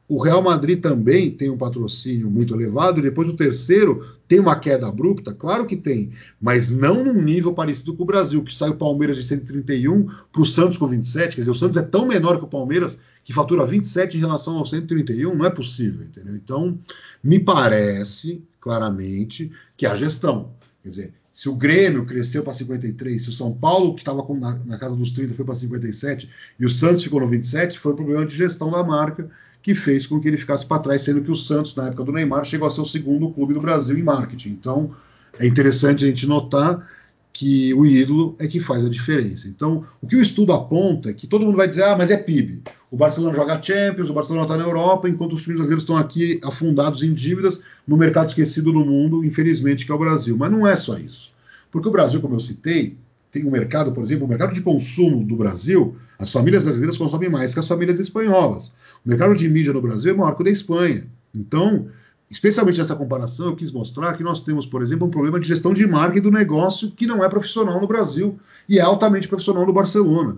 o Real Madrid também tem um patrocínio muito elevado, e depois o terceiro tem uma queda abrupta, claro que tem, mas não num nível parecido com o Brasil, que sai o Palmeiras de 131 para o Santos com 27, quer dizer, o Santos é tão menor que o Palmeiras que fatura 27 em relação ao 131, não é possível, entendeu? Então, me parece claramente que a gestão, quer dizer, se o Grêmio cresceu para 53, se o São Paulo, que estava na, na, casa dos 30, foi para 57, e o Santos ficou no 27, foi um problema de gestão da marca, que fez com que ele ficasse para trás, sendo que o Santos, na época do Neymar, chegou a ser o segundo clube do Brasil em marketing. Então, é interessante a gente notar que o ídolo é que faz a diferença. Então, o que o estudo aponta é que todo mundo vai dizer, ah, mas é PIB. O Barcelona joga Champions, o Barcelona está na Europa, enquanto os times brasileiros estão aqui afundados em dívidas no mercado esquecido do mundo, infelizmente, que é o Brasil. Mas não é só isso. Porque o Brasil, como eu citei, tem um mercado, por exemplo, o mercado de consumo do Brasil, as famílias brasileiras consomem mais que as famílias espanholas. O mercado de mídia no Brasil é maior que o da Espanha. Então, especialmente nessa comparação, eu quis mostrar que nós temos, por exemplo, um problema de gestão de marketing do negócio que não é profissional no Brasil e é altamente profissional no Barcelona.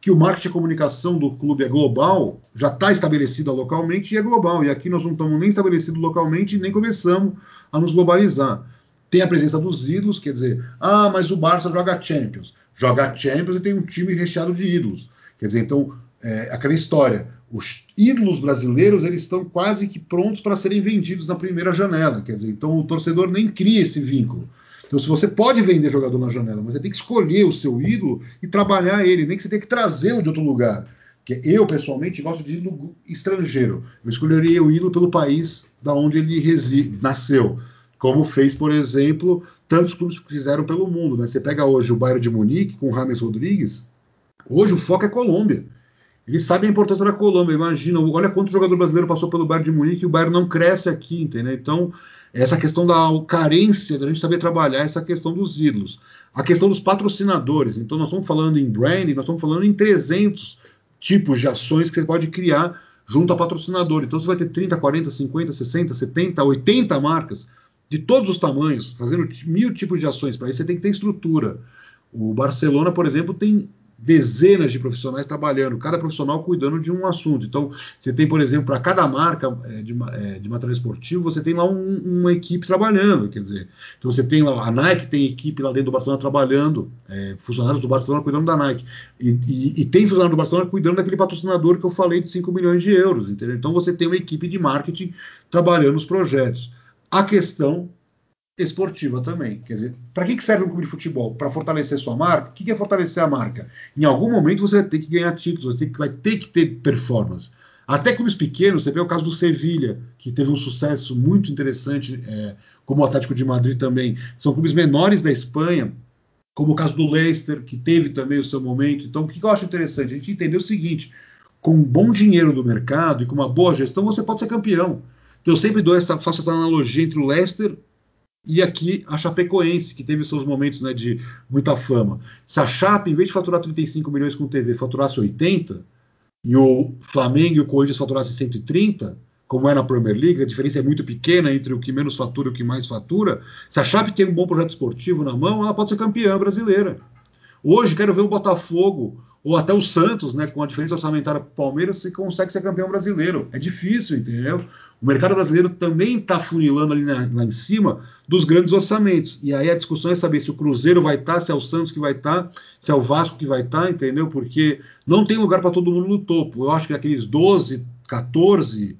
Que o marketing e comunicação do clube é global, já está estabelecida localmente e é global. E aqui nós não estamos nem estabelecidos localmente nem começamos a nos globalizar. Tem a presença dos ídolos, quer dizer, ah, mas o Barça joga Champions. Joga Champions e tem um time recheado de ídolos. Quer dizer, então, é, aquela história os ídolos brasileiros eles estão quase que prontos para serem vendidos na primeira janela. Quer dizer, então o torcedor nem cria esse vínculo. Então, se você pode vender jogador na janela, mas você tem que escolher o seu ídolo e trabalhar ele, nem que você tenha que trazê-lo de outro lugar. Que eu, pessoalmente, gosto de ídolo estrangeiro. Eu escolheria o ídolo pelo país da onde ele reside, nasceu. Como fez, por exemplo, tantos clubes que fizeram pelo mundo. Né? Você pega hoje o Bayern de Munique com o James Rodrigues, hoje o foco é Colômbia. Eles sabem a importância da Colômbia. Imagina, olha quanto jogador brasileiro passou pelo Bayern de Munique e o Bayern não cresce aqui, entendeu? Então, essa questão da carência da gente saber trabalhar essa questão dos ídolos. A questão dos patrocinadores. Então, nós estamos falando em branding, nós estamos falando em 300 tipos de ações que você pode criar junto a patrocinador. Então, você vai ter 30, 40, 50, 60, 70, 80 marcas de todos os tamanhos, fazendo mil tipos de ações. Para isso, você tem que ter estrutura. O Barcelona, por exemplo, tem dezenas de profissionais trabalhando, cada profissional cuidando de um assunto. Então, você tem, por exemplo, para cada marca é, de, é, de, material esportivo, você tem lá um, uma equipe trabalhando, quer dizer. Então, você tem lá, a Nike tem equipe lá dentro do Barcelona trabalhando, é, funcionários do Barcelona cuidando da Nike. E, e, e, tem funcionário do Barcelona cuidando daquele patrocinador que eu falei de 5 milhões de euros, entendeu? Então, você tem uma equipe de marketing trabalhando os projetos. A questão esportiva também. Quer dizer, para que serve um clube de futebol? Para fortalecer sua marca? O que é fortalecer a marca? Em algum momento você vai ter que ganhar títulos, você vai ter que ter performance. Até clubes pequenos, você vê o caso do Sevilha, que teve um sucesso muito interessante, é, como o Atlético de Madrid também. São clubes menores da Espanha, como o caso do Leicester, que teve também o seu momento. Então, o que eu acho interessante? A gente entender o seguinte: com um bom dinheiro do mercado e com uma boa gestão, você pode ser campeão. Eu sempre dou essa, faço essa analogia entre o Leicester e aqui a Chapecoense, que teve seus momentos né, de muita fama. Se a Chape, em vez de faturar 35 milhões com TV, faturasse 80, e o Flamengo e o Corinthians faturassem 130, como é na Premier League, a diferença é muito pequena entre o que menos fatura e o que mais fatura. Se a Chape tem um bom projeto esportivo na mão, ela pode ser campeã brasileira. Hoje, quero ver o Botafogo ou até o Santos, né, com a diferença orçamentária para o Palmeiras, se consegue ser campeão brasileiro. É difícil, entendeu? O mercado brasileiro também está funilando ali na, lá em cima dos grandes orçamentos. E aí a discussão é saber se o Cruzeiro vai estar, tá, se é o Santos que vai estar, tá, se é o Vasco que vai estar, tá, entendeu? Porque não tem lugar para todo mundo no topo. Eu acho que aqueles 12, 14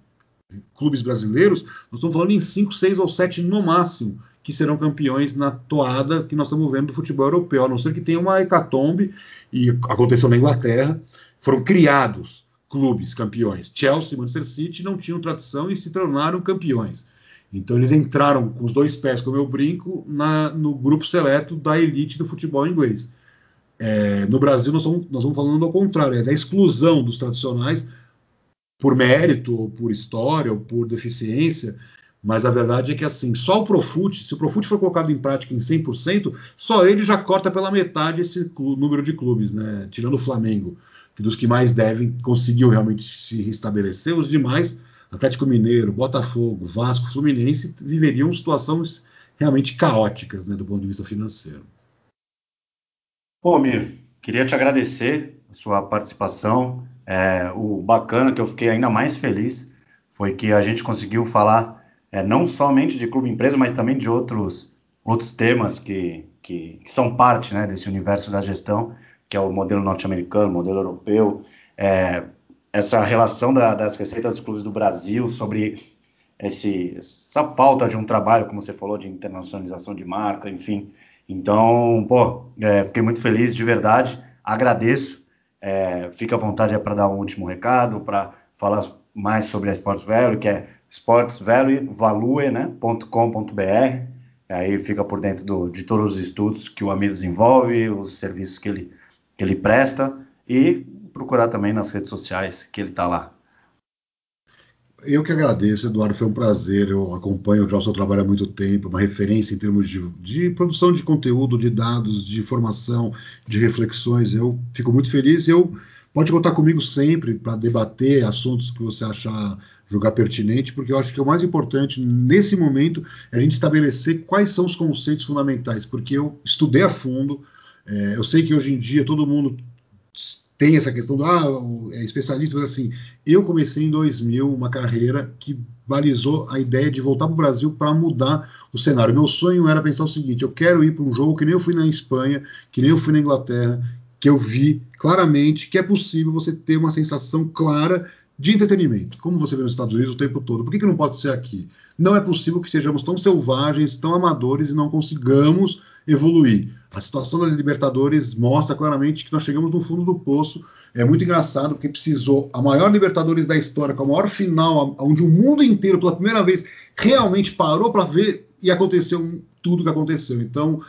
clubes brasileiros, nós estamos falando em 5, 6 ou 7 no máximo que serão campeões na toada que nós estamos vendo do futebol europeu, a não ser que tenha uma hecatombe, e aconteceu na Inglaterra, foram criados clubes campeões. Chelsea e Manchester City não tinham tradição e se tornaram campeões. Então eles entraram com os dois pés, como eu brinco, na, no grupo seleto da elite do futebol inglês. É, no Brasil nós estamos, nós falando ao contrário, é da exclusão dos tradicionais por mérito, ou por história, ou por deficiência, mas a verdade é que assim, só o Profut, se o Profut for colocado em prática em 100%, só ele já corta pela metade esse número de clubes, né? Tirando o Flamengo, que dos que mais devem conseguiu realmente se restabelecer, os demais, Atlético Mineiro, Botafogo, Vasco, Fluminense, viveriam situações realmente caóticas, né, do ponto de vista financeiro. Pô, Mir, queria te agradecer a sua participação. É, o bacana que eu fiquei ainda mais feliz foi que a gente conseguiu falar é, não somente de clube empresa, mas também de outros, outros temas que, que, que são parte né, desse universo da gestão, que é o modelo norte-americano, modelo europeu, é, essa relação da, das receitas dos clubes do Brasil sobre esse, essa falta de um trabalho, como você falou, de internacionalização de marca, enfim. Então, pô, é, fiquei muito feliz, de verdade, agradeço. É, fica à vontade para dar um último recado, para falar mais sobre a Sports Value, que é sportsvaluevalue.com.br. Né, Aí fica por dentro do, de todos os estudos que o amigo desenvolve, os serviços que ele, que ele presta e procurar também nas redes sociais que ele está lá. Eu que agradeço, Eduardo, foi um prazer. Eu acompanho o seu trabalho há muito tempo, uma referência em termos de, de, produção de conteúdo, de dados, de informação, de reflexões. Eu fico muito feliz. Eu pode contar comigo sempre para debater assuntos que você achar julgar pertinente, porque eu acho que o mais importante nesse momento é a gente estabelecer quais são os conceitos fundamentais, porque eu estudei a fundo, é, eu sei que hoje em dia todo mundo tem essa questão do ah, é especialista, mas assim, eu comecei em 2000 uma carreira que balizou a ideia de voltar para o Brasil para mudar o cenário. Meu sonho era pensar o seguinte: eu quero ir para um jogo que nem eu fui na Espanha, que nem eu fui na Inglaterra, que eu vi claramente que é possível você ter uma sensação clara de entretenimento, como você vê nos Estados Unidos o tempo todo. Por que, que não pode ser aqui? Não é possível que sejamos tão selvagens, tão amadores e não consigamos evoluir. A situação da Libertadores mostra claramente que nós chegamos no fundo do poço. É muito engraçado porque precisou a maior Libertadores da história, com a maior final, onde o mundo inteiro, pela primeira vez, realmente parou para ver e aconteceu tudo que aconteceu. Então,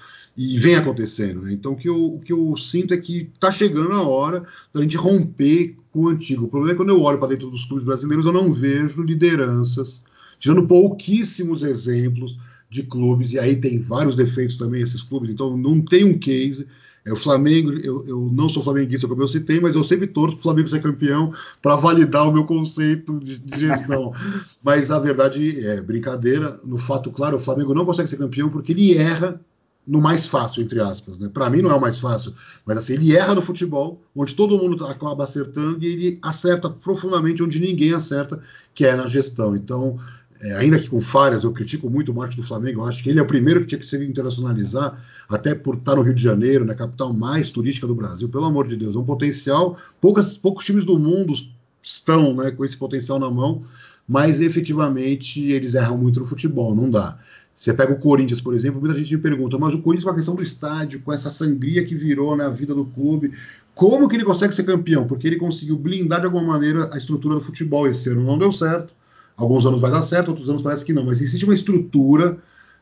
e vem acontecendo. Né? Então, o que, eu, o que eu sinto é que está chegando a hora da gente romper com o antigo. O problema é que quando eu olho para dentro dos clubes brasileiros, eu não vejo lideranças, tirando pouquíssimos exemplos de clubes, e aí tem vários defeitos também esses clubes, então não tem um case. É, o Flamengo, eu, eu, não sou flamenguista, como eu citei, mas eu sempre torço para o Flamengo ser campeão para validar o meu conceito de, de gestão. <laughs> mas a verdade é brincadeira. No fato, claro, o Flamengo não consegue ser campeão porque ele erra no mais fácil, entre aspas. Né? Para mim não é o mais fácil, mas assim, ele erra no futebol, onde todo mundo acaba acertando, e ele acerta profundamente onde ninguém acerta, que é na gestão. Então, é, ainda que com falhas, eu critico muito o marketing do Flamengo, eu acho que ele é o primeiro que tinha que se internacionalizar, até por estar no Rio de Janeiro, na capital mais turística do Brasil, pelo amor de Deus, é um potencial, poucas, poucos times do mundo estão né, com esse potencial na mão, mas efetivamente eles erram muito no futebol, não dá. Você pega o Corinthians, por exemplo, muita gente me pergunta, mas o Corinthians com a questão do estádio, com essa sangria que virou na vida do clube, como que ele consegue ser campeão? Porque ele conseguiu blindar de alguma maneira a estrutura do futebol. Esse ano não deu certo, alguns anos vai dar certo, outros anos parece que não, mas existe uma estrutura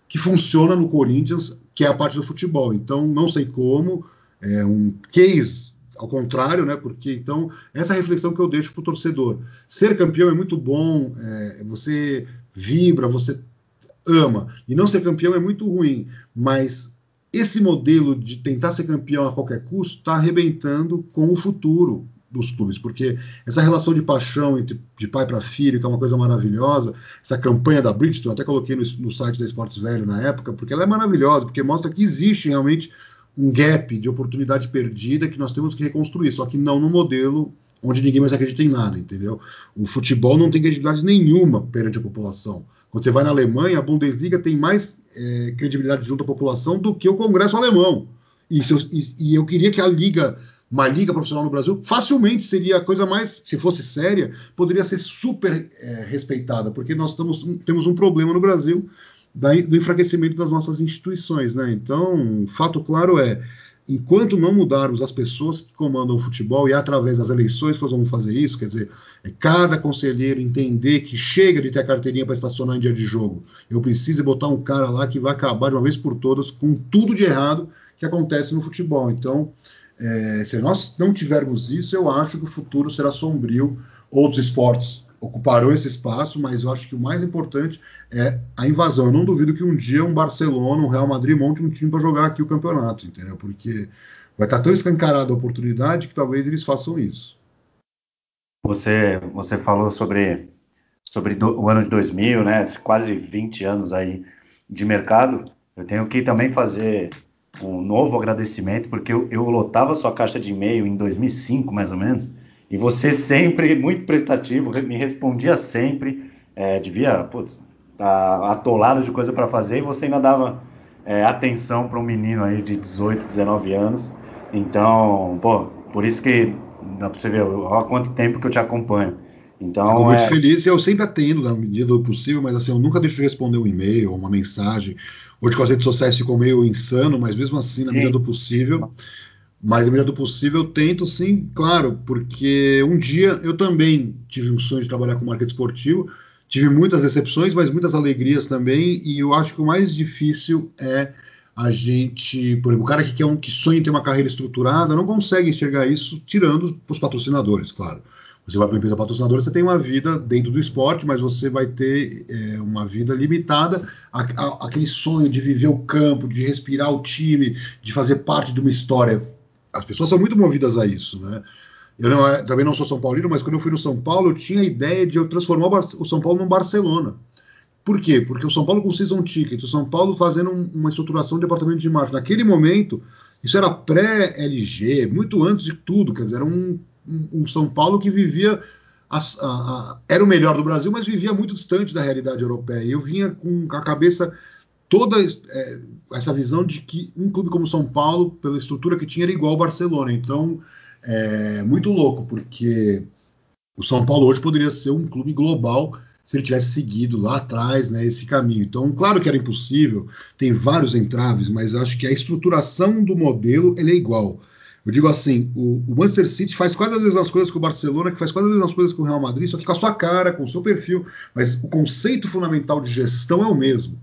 que funciona no Corinthians, que é a parte do futebol. Então, não sei como, é um case ao contrário, né? Porque então essa reflexão que eu deixo para o torcedor. Ser campeão é muito bom, é, você vibra, você ama. E não ser campeão é muito ruim, mas esse modelo de tentar ser campeão a qualquer custo está arrebentando com o futuro dos clubes, porque essa relação de paixão entre, de pai para filho, que é uma coisa maravilhosa, essa campanha da Bridgestone, até coloquei no, no site da Esportes Velho na época, porque ela é maravilhosa, porque mostra que existe realmente um gap de oportunidade perdida que nós temos que reconstruir, só que não no modelo onde ninguém mais acredita em nada, entendeu? O futebol não tem credibilidade nenhuma perante a população. Você vai na Alemanha, a Bundesliga tem mais é, credibilidade junto à população do que o Congresso alemão. E, eu, e, e eu queria que a liga uma liga profissional no Brasil, facilmente seria a coisa mais, se fosse séria, poderia ser super é, respeitada, porque nós estamos, temos um problema no Brasil da, do enfraquecimento das nossas instituições. Né? Então, fato claro é, enquanto não mudarmos as pessoas que comandam o futebol, e através das eleições que nós vamos fazer isso, quer dizer, é cada conselheiro entender que chega de ter a carteirinha para estacionar em dia de jogo. Eu preciso botar um cara lá que vai acabar de uma vez por todas com tudo de errado que acontece no futebol. Então, é, se nós não tivermos isso, eu acho que o futuro será sombrio. Outros esportes ocuparão esse espaço, mas eu acho que o mais importante é a invasão. Eu não duvido que um dia um Barcelona, um Real Madrid monte um time para jogar aqui o campeonato, entendeu? Porque vai estar tão escancarada a oportunidade que talvez eles façam isso. Você, você falou sobre, sobre do, o ano de 2000, né? Quase 20 anos aí de mercado. Eu tenho que também fazer um novo agradecimento, porque eu, eu lotava sua caixa de e-mail em 2005, mais ou menos, e você sempre muito prestativo, me respondia sempre, é, devia, putz, tá atolado de coisa para fazer, e você ainda dava é, atenção para um menino aí de 18, 19 anos. Então, pô, por isso que dá para você ver há quanto tempo que eu te acompanho. Então, Fico muito é... feliz e eu sempre atendo na medida do possível, mas assim, eu nunca deixo de responder um e-mail, uma mensagem. Hoje com as redes sociais ficou meio insano, mas mesmo assim, na sim. medida do possível. Medida do possível eu tento sim, claro, porque um dia eu também tive um sonho de trabalhar com marketing esportivo, tive muitas decepções, mas muitas alegrias também, e eu acho que o mais difícil é a gente, por exemplo, o cara que quer um que sonha em ter uma carreira estruturada não consegue enxergar isso tirando os patrocinadores, claro. Você vai para uma empresa patrocinadora, você tem uma vida dentro do esporte, mas você vai ter é, uma vida limitada àquele sonho de viver o campo, de respirar o time, de fazer parte de uma história. As pessoas são muito movidas a isso, né? eu não, é, também não sou São Paulino, mas quando eu fui no São Paulo, eu tinha a ideia de eu transformar o São Paulo num Barcelona. Por quê? Porque o São Paulo com season ticket, o São Paulo fazendo uma estruturação do departamento de marketing. Naquele momento, isso era pré-LG, muito antes de tudo. Quer dizer, era um, um, um São Paulo que vivia. A, a, a, era o melhor do Brasil, mas vivia muito distante da realidade europeia. Eu vinha com a cabeça toda é, essa visão de que um clube como São Paulo, pela estrutura que tinha, era igual ao Barcelona. Então, é muito louco, porque o São Paulo hoje poderia ser um clube global se ele tivesse seguido lá atrás né, esse caminho. Então, claro que era impossível, tem vários entraves, mas acho que a estruturação do modelo é igual. Eu digo assim, o, o, Manchester City faz quase as mesmas coisas que o Barcelona, que faz quase as mesmas coisas que o Real Madrid, só que com a sua cara, com o seu perfil, mas o conceito fundamental de gestão é o mesmo.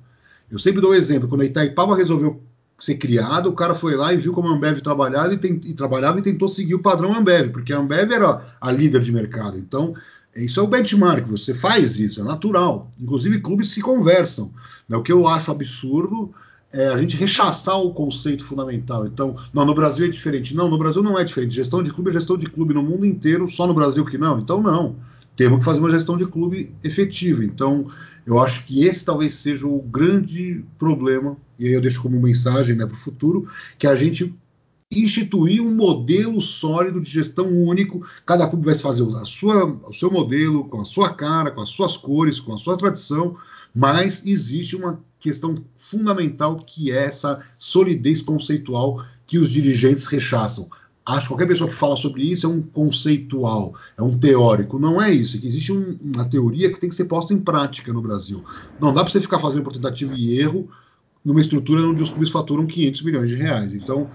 Eu sempre dou um exemplo, quando a Itaipava resolveu ser criado, o cara foi lá e viu como a Ambev trabalhava e, tem, e, trabalhava e tentou seguir o padrão Ambev, porque a Ambev era a líder de mercado. Então, isso é o benchmark, você faz isso, é natural. Inclusive, clubes se conversam. Né? O que eu acho absurdo é a gente rechaçar o conceito fundamental. Então, não, no Brasil é diferente. Não, no Brasil não é diferente. Gestão de clube é gestão de clube no mundo inteiro, só no Brasil que não. Então, não. Temos que fazer uma gestão de clube efetiva. Então, eu acho que esse talvez seja o grande problema, e aí eu deixo como mensagem né, para o futuro, que a gente instituir um modelo sólido de gestão único. Cada clube vai fazer a sua, o seu modelo, com a sua cara, com as suas cores, com a sua tradição, mas existe uma questão fundamental que é essa solidez conceitual que os dirigentes rechaçam. Acho que qualquer pessoa que fala sobre isso é um conceitual, é um teórico. Não é isso. É que existe um, uma teoria que tem que ser posta em prática no Brasil. Não dá para você ficar fazendo por tentativa e erro numa estrutura onde os clubes faturam 500 milhões de reais. Então,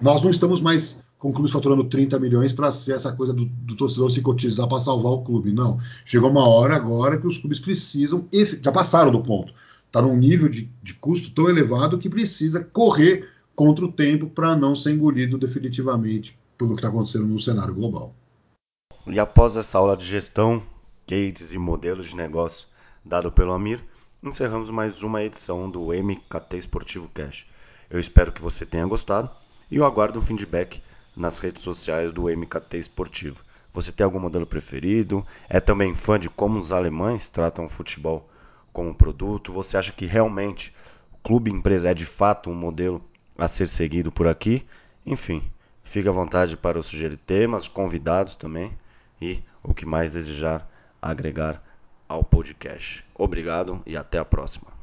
nós não estamos mais com clubes faturando 30 milhões para ser essa coisa do, do torcedor se cotizar para salvar o clube. Não. Chegou uma hora agora que os clubes precisam, já passaram do ponto. Está num nível de, de custo tão elevado que precisa correr contra o tempo para não ser engolido definitivamente pelo que está acontecendo no cenário global. E após essa aula de gestão, cases e modelos de negócio dado pelo Amir, encerramos mais uma edição do MKT Esportivo Cash. Eu espero que você tenha gostado e eu aguardo um feedback nas redes sociais do MKT Esportivo. Você tem algum modelo preferido? É também fã de como os alemães tratam o futebol como produto? Você acha que realmente o clube empresa é de fato um modelo a ser seguido por aqui? Enfim, fique à vontade para sugerir temas, convidados também e o que mais desejar agregar ao podcast. Obrigado e até a próxima.